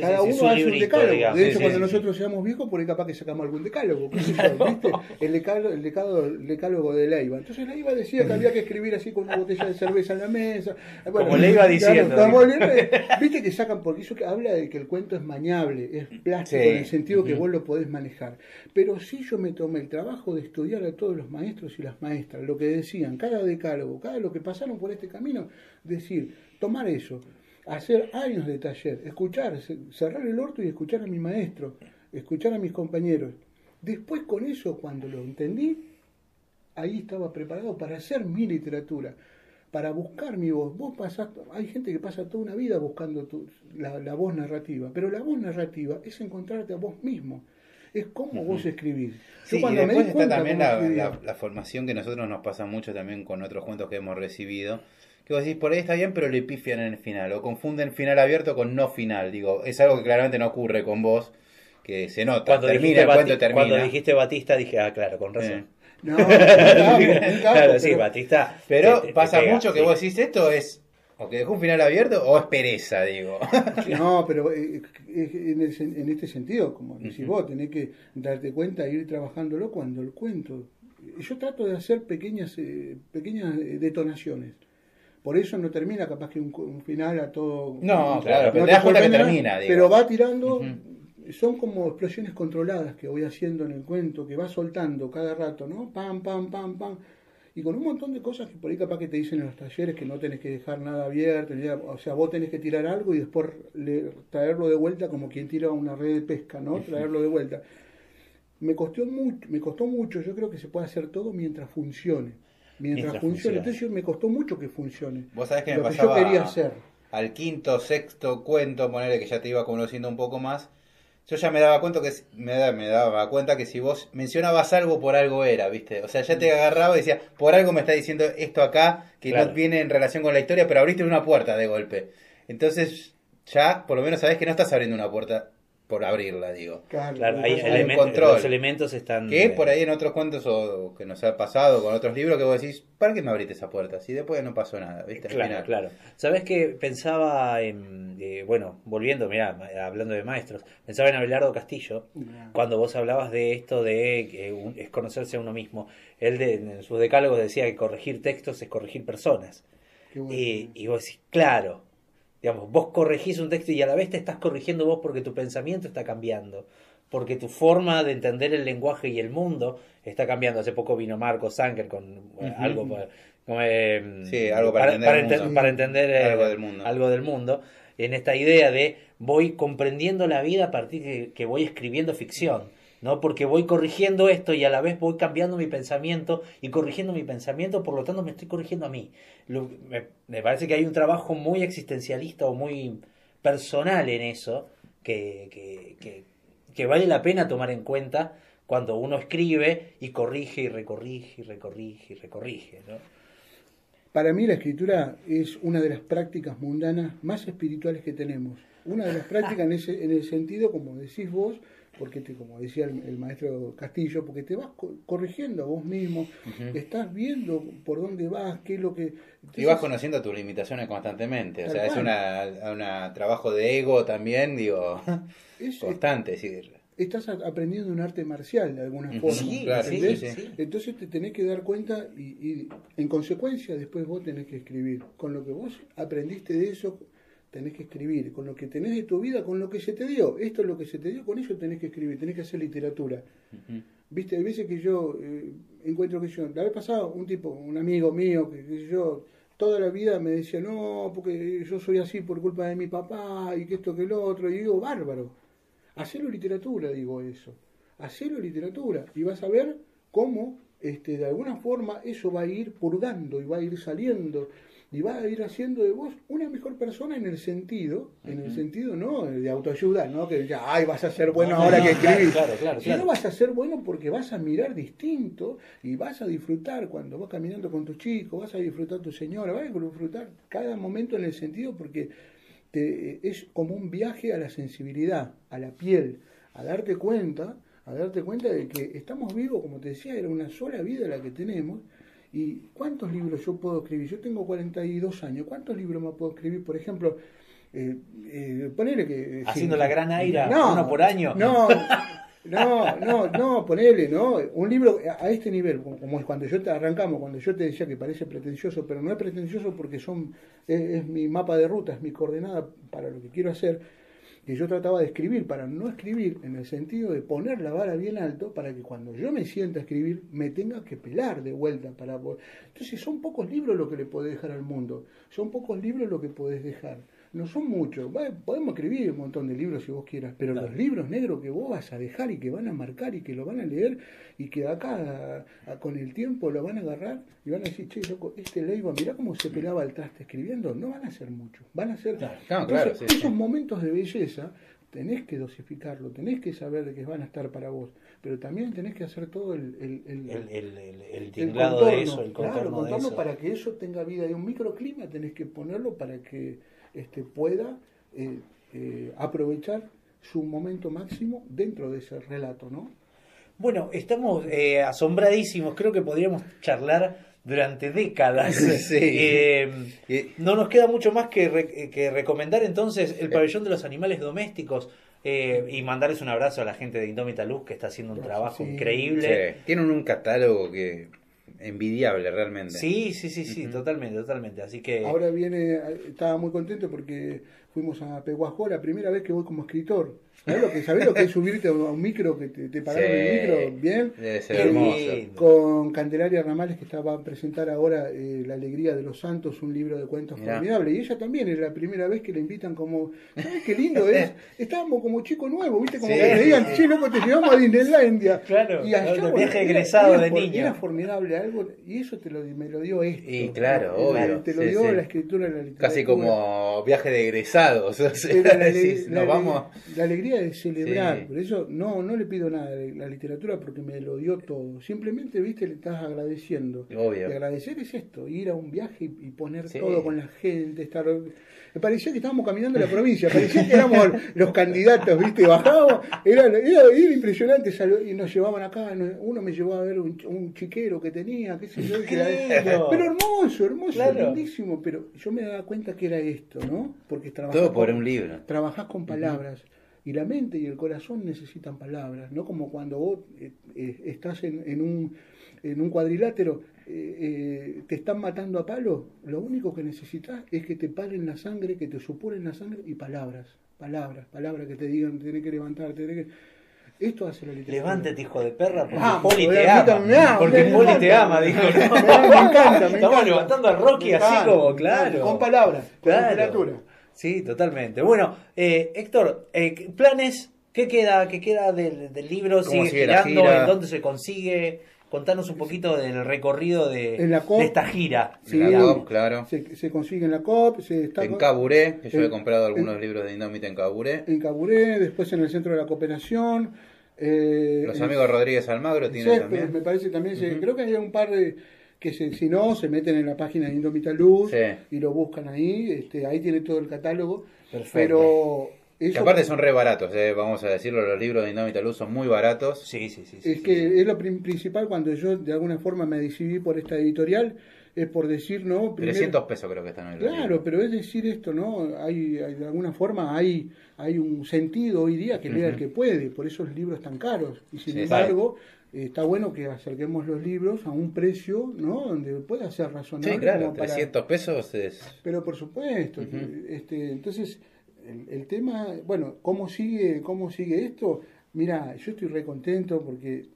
Cada uno hace un decálogo. de hecho, cuando nosotros seamos viejos, por ahí capaz que sacamos algún decálogo. El, decálogo, el, decálogo, de Leiva. Entonces Leiva decía que había que escribir así con una botella de cerveza en la mesa. Bueno, Como Leiva diciendo. Viste que sacan, porque eso que habla de que el cuento es mañable, es plástico, en el sentido que vos lo podés manejar. Pero si yo me tomé el trabajo de estudiar a todos los maestros y las maestras, lo que decían, cada decálogo, cada lo que pasaron por este camino, decir, tomar eso hacer años de taller, escuchar, cerrar el orto y escuchar a mi maestro, escuchar a mis compañeros. Después con eso, cuando lo entendí, ahí estaba preparado para hacer mi literatura, para buscar mi voz. Vos pasás, hay gente que pasa toda una vida buscando tu, la, voz narrativa, pero la voz narrativa es encontrarte a vos mismo. Es como vos escribís. Yo cuando me está también la, la, formación que nosotros nos pasa mucho también con otros cuentos que hemos recibido, que vos decís, por ahí está bien, pero le pifian en el final, o confunden final abierto con no final. Digo, es algo que claramente no ocurre con vos, que se nota. Cuando termina, el termina. Cuando dijiste Batista, dije, ah, claro, con razón. No, claro, sí, Batista. Pero pasa mucho que vos decís, esto es o que dejó un final abierto o es pereza, digo. No, pero eh, eh, en, este sentido, como decís vos, tenés que darte cuenta e ir trabajándolo cuando el cuento. Yo trato de hacer pequeñas, eh, pequeñas detonaciones. Por eso no termina capaz que un, final a todo... No, claro, pero te das cuenta que termina. Pero va tirando, son como explosiones controladas que voy haciendo en el cuento, que va soltando cada rato, ¿no? Pam, pam, pam, pam. Y con un montón de cosas que por ahí capaz que te dicen en los talleres que no tenés que dejar nada abierto, o sea, vos tenés que tirar algo y después traerlo de vuelta como quien tira una red de pesca, ¿no? Traerlo de vuelta. Me costó, mucho, me costó mucho, yo creo que se puede hacer todo mientras funcione mientras, funcione. Entonces me costó mucho que funcione. Vos sabés que me pasaba yo quería hacer. Al quinto, sexto cuento, ponerle que ya te iba conociendo un poco más. Yo ya me daba cuenta que me, me daba cuenta que si vos mencionabas algo por algo era, ¿viste? O sea, ya te agarraba y decía, por algo me está diciendo esto acá que no viene en relación con la historia, pero abriste una puerta de golpe. Entonces, ya por lo menos sabés que no estás abriendo una puerta por abrirla, digo. Claro, hay, control. Los elementos están. Que por ahí en otros cuentos o que nos ha pasado con otros libros que vos decís, ¿para qué me abriste esa puerta? Si después no pasó nada, ¿viste? claro, claro. ¿Sabés que pensaba en. Eh, bueno, volviendo, mirá, hablando de maestros, pensaba en Abelardo Castillo, cuando vos hablabas de esto de que es conocerse a uno mismo. Él de, en sus decálogos decía que corregir textos es corregir personas. y, y vos decís, claro Digamos, vos corregís un texto y a la vez te estás corrigiendo vos porque tu pensamiento está cambiando, porque tu forma de entender el lenguaje y el mundo está cambiando. Hace poco vino Marco Sanker con eh, algo, eh, sí, algo para, entender, eh, algo, del mundo. algo del mundo. En esta idea de voy comprendiendo la vida a partir de que voy escribiendo ficción ¿no? Porque voy corrigiendo esto y a la vez voy cambiando mi pensamiento y corrigiendo mi pensamiento, por lo tanto me estoy corrigiendo a mí. me, parece que hay un trabajo muy existencialista o muy personal en eso que, que, que, vale la pena tomar en cuenta cuando uno escribe y corrige y recorrige y recorrige y recorrige. Para mí la escritura es una de las prácticas mundanas más espirituales que tenemos. Una de las prácticas en, ese, en el sentido, como decís vos, porque te, como decía el, maestro Castillo, porque te vas corrigiendo a vos mismo, estás viendo por dónde vas, qué es lo que... y vas conociendo tus limitaciones constantemente, o sea, es un trabajo de ego también, digo, es, constante. Estás aprendiendo un arte marcial de alguna forma. Sí, Entonces te tenés que dar cuenta y, y en consecuencia después vos tenés que escribir. Con lo que vos aprendiste de eso, tenés que escribir, con lo que tenés de tu vida, con lo que se te dio. Esto es lo que se te dio, con eso tenés que escribir, tenés que hacer literatura. Viste, hay veces que yo eh, encuentro que yo, la vez pasada un tipo, un amigo mío, que, yo toda la vida me decía, no, porque yo soy así por culpa de mi papá y que esto que lo otro, y digo, bárbaro, hacelo literatura, digo eso, hacelo literatura, y vas a ver cómo este, de alguna forma eso va a ir purgando y va a ir saliendo y va a ir haciendo de vos una mejor persona en el sentido, en el sentido no de autoayuda, no que ya, ay, vas a ser bueno ahora que escribís, claro, claro, sino vas a ser bueno porque vas a mirar distinto y vas a disfrutar cuando vas caminando con tus chicos, vas a disfrutar tu señora, vas a disfrutar cada momento en el sentido porque te, es como un viaje a la sensibilidad, a la piel, a darte cuenta, a darte cuenta de que estamos vivos, como te decía, era una sola vida la que tenemos ¿Y cuántos libros yo puedo escribir? Yo tengo 42 años, ¿cuántos libros me puedo escribir? Por ejemplo, eh, eh, ponele que... Haciendo la gran aire uno por año. No, no, no, no, ponele, ¿no? Un libro a este nivel, como es cuando yo te arrancamos, cuando yo te decía que parece pretencioso, pero no es pretencioso porque son es, mi mapa de ruta, es mi coordenada para lo que quiero hacer, que yo trataba de escribir para no escribir en el sentido de poner la vara bien alto para que cuando yo me sienta a escribir me tenga que pelar de vuelta para entonces son pocos libros lo que le podés dejar al mundo son pocos libros lo que podés dejar no son muchos. podemos escribir un montón de libros si vos quieras, pero los libros negros que vos vas a dejar y que van a marcar y que lo van a leer y que acá con el tiempo lo van a agarrar y van a decir, che, loco, este Leiva, mirá cómo se pelaba el traste escribiendo, no van a ser muchos, van a ser... esos momentos de belleza tenés que dosificarlo, tenés que saber de que van a estar para vos, pero también tenés que hacer todo el, el, el, el, de eso, el contorno, claro, para que eso tenga vida. Y un microclima tenés que ponerlo para que este, pueda eh, eh, aprovechar su momento máximo dentro de ese relato, ¿no? Bueno, estamos eh, asombradísimos, creo que podríamos charlar durante décadas. no nos queda mucho más que, que recomendar entonces el pabellón de los animales domésticos. y mandarles un abrazo a la gente de Indómita Luz que está haciendo un trabajo increíble. Tienen un catálogo que envidiable realmente. Sí, sí, sí, sí, totalmente, totalmente. Así que ahora viene, estaba muy contento porque fuimos a Peguajó la primera vez que voy como escritor. ¿Sabes lo que, sabés lo que es subirte a un micro que te, te pagaron el micro? Bien. Debe ser hermoso. Con Candelaria Ramales, que estaba a presentar ahora eh, La Alegría de los Santos, un libro de cuentos formidable. Y ella también es la primera vez que le invitan como. ¿Sabes qué lindo es? Estábamos como chico nuevo, ¿viste? Como que le digan, che, loco, te llevamos a Disneylandia. Claro, y allá, el viaje egresado de niño. Era formidable algo, y eso te lo, me lo dio esto. Y claro, obvio. Te lo dio la escritura de la literatura. Casi como viaje de egresados. O sea, la, nos vamos... la alegría de celebrar. Por eso no, no le pido nada a la literatura porque me lo dio todo. Simplemente, viste, le estás agradeciendo. Obvio. Y agradecer es esto, ir a un viaje y, poner todo con la gente, estar me parecía que estábamos caminando la provincia, parecía que éramos los candidatos, ¿viste? Bajábamos, era, era, impresionante, y nos llevaban acá, uno me llevó a ver un, chiquero que tenía, qué sé yo, pero hermoso, hermoso, lindísimo, pero yo me daba cuenta que era esto, ¿no? Porque trabajás Todo por un libro. Trabajás con palabras. Y la mente y el corazón necesitan palabras, no como cuando vos eh, eh, estás en, en, un, en un cuadrilátero eh, eh, te están matando a palo, lo único que necesitas es que te paren la sangre, que te supuren la sangre y palabras, palabras, palabras que te digan, tenés que levantarte, tenés que... Esto hace la literatura. Levántate, hijo de perra, porque ah, Poli te ama. porque Poli te ama, dijo. Me, encanta, me Estamos levantando a Rocky así como, claro. Con palabras, con literatura. Sí, totalmente. Bueno, eh, Héctor, eh, planes, ¿qué queda, qué queda del, del libro? ¿Sigue, sigue girando? ¿En dónde se consigue? Contanos un poquito del recorrido de, esta gira. Sí, la COP, claro. Se, consigue en la COP. Se está en Caburé, que yo he comprado algunos libros de Indómita en Caburé. En Caburé, después en el Centro de la Cooperación. Eh, Los amigos Rodríguez Almagro tienen también. Me parece también, creo que hay un par de que si no, se meten en la página de Indómita Luz y lo buscan ahí, este, ahí tiene todo el catálogo. Perfecto. Pero que aparte son re baratos, eh, vamos a decirlo, los libros de Indómita Luz son muy baratos. Sí, sí, sí. es que es lo principal cuando yo de alguna forma me decidí por esta editorial, es por decir, ¿no? 300 pesos creo que están en el Claro, pero es decir esto, ¿no? Hay, de alguna forma hay, hay un sentido hoy día que lea el que puede, por eso los libros están caros. Y sin embargo, está bueno que acerquemos los libros a un precio, ¿no? Donde pueda ser razonable. Sí, claro, 300 pesos es... Pero por supuesto, este, entonces el, tema, bueno, ¿cómo sigue, ¿cómo sigue esto? Mira, yo estoy re contento porque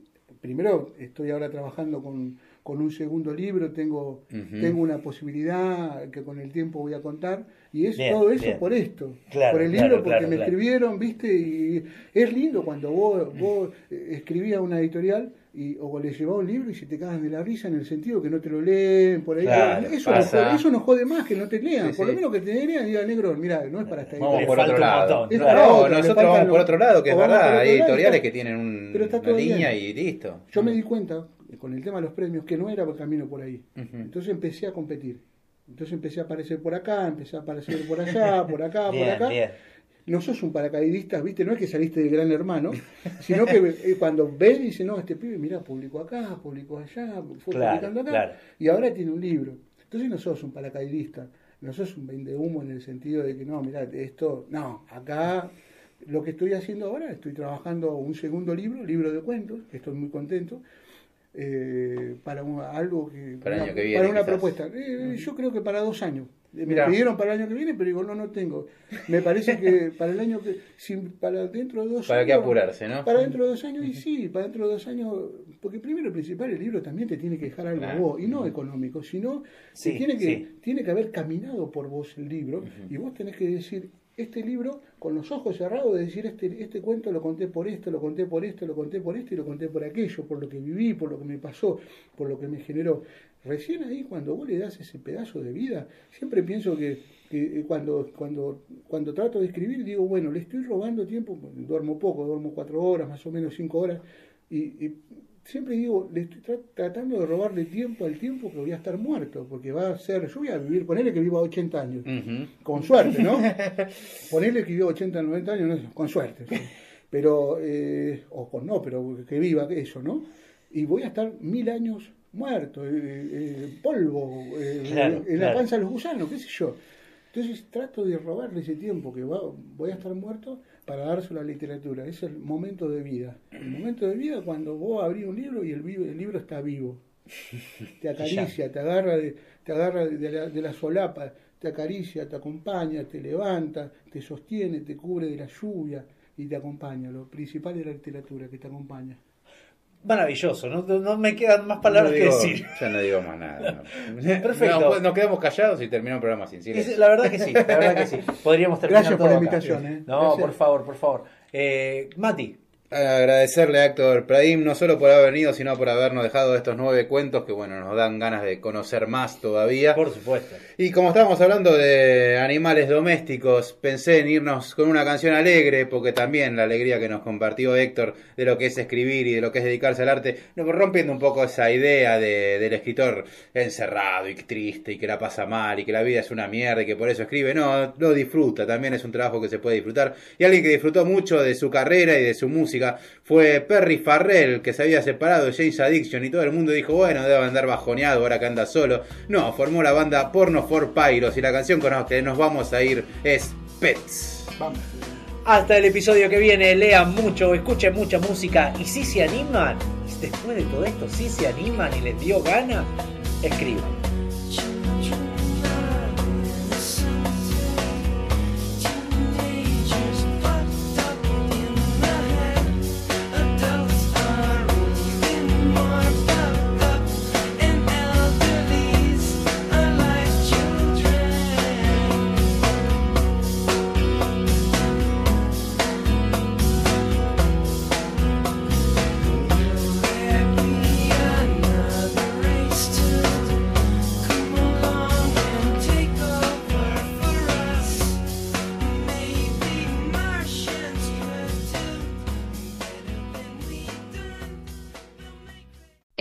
primero estoy ahora trabajando con, con un segundo libro, tengo, tengo una posibilidad que con el tiempo voy a contar, y es todo eso por esto, por el libro, porque me escribieron, viste, y es lindo cuando vos, vos escribías una editorial y, o le llevaba un libro y se te cagan de la risa en el sentido que no te lo leen, por ahí. eso, nos jode, eso nos jode más que no te lean. por lo menos que te lean y digan, negro, mira, no es para esta Vamos por otro lado. No, nosotros vamos por otro lado, que es verdad. Hay editoriales que tienen un, una línea y listo. Yo me di cuenta, con el tema de los premios, que no era el camino por ahí. Entonces empecé a competir. Entonces empecé a aparecer por acá, empecé a aparecer por allá, por acá, por acá no sos un paracaidista, ¿viste? No es que saliste del gran hermano, sino que eh, cuando ves, dice, no, este pibe, mira, publicó acá, publicó allá, fue publicando acá, y ahora tiene un libro. Entonces no sos un paracaidista. no sos un vende humo en el sentido de que no, mira, esto, no, acá lo que estoy haciendo ahora, estoy trabajando un segundo libro, libro de cuentos, que estoy muy contento, eh, para algo que para, una, que viene, para una propuesta. Eh, yo creo que para dos años. Me pidieron para el año que viene, pero digo, no, no tengo. Me parece que para el año que. para dentro de dos para años. Para que apurarse, ¿no? Para dentro de dos años, y sí, para dentro de dos años. Porque primero, principal, el libro también te tiene que dejar algo a vos, y no económico, sino tiene, que, tiene que haber caminado por vos el libro, y vos tenés que decir, este libro con los ojos cerrados de decir este, este cuento lo conté por esto, lo conté por esto, lo conté por esto y lo conté por aquello, por lo que viví, por lo que me pasó, por lo que me generó. Recién ahí cuando vos le das ese pedazo de vida, siempre pienso que, que cuando, cuando, cuando trato de escribir digo, bueno, le estoy robando tiempo, duermo poco, duermo cuatro horas, más o menos cinco horas, y siempre digo, le estoy tratando de robarle tiempo al tiempo que voy a estar muerto, porque va a ser, yo voy a vivir, ponele que viva 80 años, con suerte, ¿no? ponele que viva 80, 90 años, con suerte, pero, eh, o con no, pero que viva eso, ¿no? Y voy a estar mil años muerto, eh, eh, polvo, en la panza de los gusanos, qué sé yo. Entonces trato de robarle ese tiempo que voy a estar muerto para dárselo a la literatura. Es el momento de vida. El momento de vida cuando vos abrís un libro y el, libro está vivo. Te acaricia, te agarra, de, te agarra de, la, solapa, te acaricia, te acompaña, te levanta, te sostiene, te cubre de la lluvia y te acompaña. Lo principal es la literatura, que te acompaña maravilloso, no, no, me quedan más palabras que decir. Ya no digo más nada. Perfecto. nos quedamos callados y terminó el programa sin silencio. La verdad que sí, la verdad que sí. Podríamos terminar Gracias por la invitación. ¿eh? No, por favor, por favor. Eh, Mati, Agradecerle a Héctor Pradim no solo por haber venido, sino por habernos dejado estos nueve cuentos que, bueno, nos dan ganas de conocer más todavía. Por supuesto. Y como estábamos hablando de animales domésticos, pensé en irnos con una canción alegre, porque también la alegría que nos compartió Héctor de lo que es escribir y de lo que es dedicarse al arte, rompiendo un poco esa idea de, del escritor encerrado y triste y que la pasa mal y que la vida es una mierda y que por eso escribe. No, lo disfruta, también es un trabajo que se puede disfrutar. Y alguien que disfrutó mucho de su carrera y de su música fue Perry Farrell, que se había separado de James Addiction y todo el mundo dijo, bueno, debe andar bajoneado ahora que anda solo. No, formó la banda Porno for Pyros y la canción con la que nos vamos a ir es Pets. Vamos. Hasta el episodio que viene, lean mucho, escuchen mucha música y si se animan, después de todo esto, si se animan y les dio gana, escriban.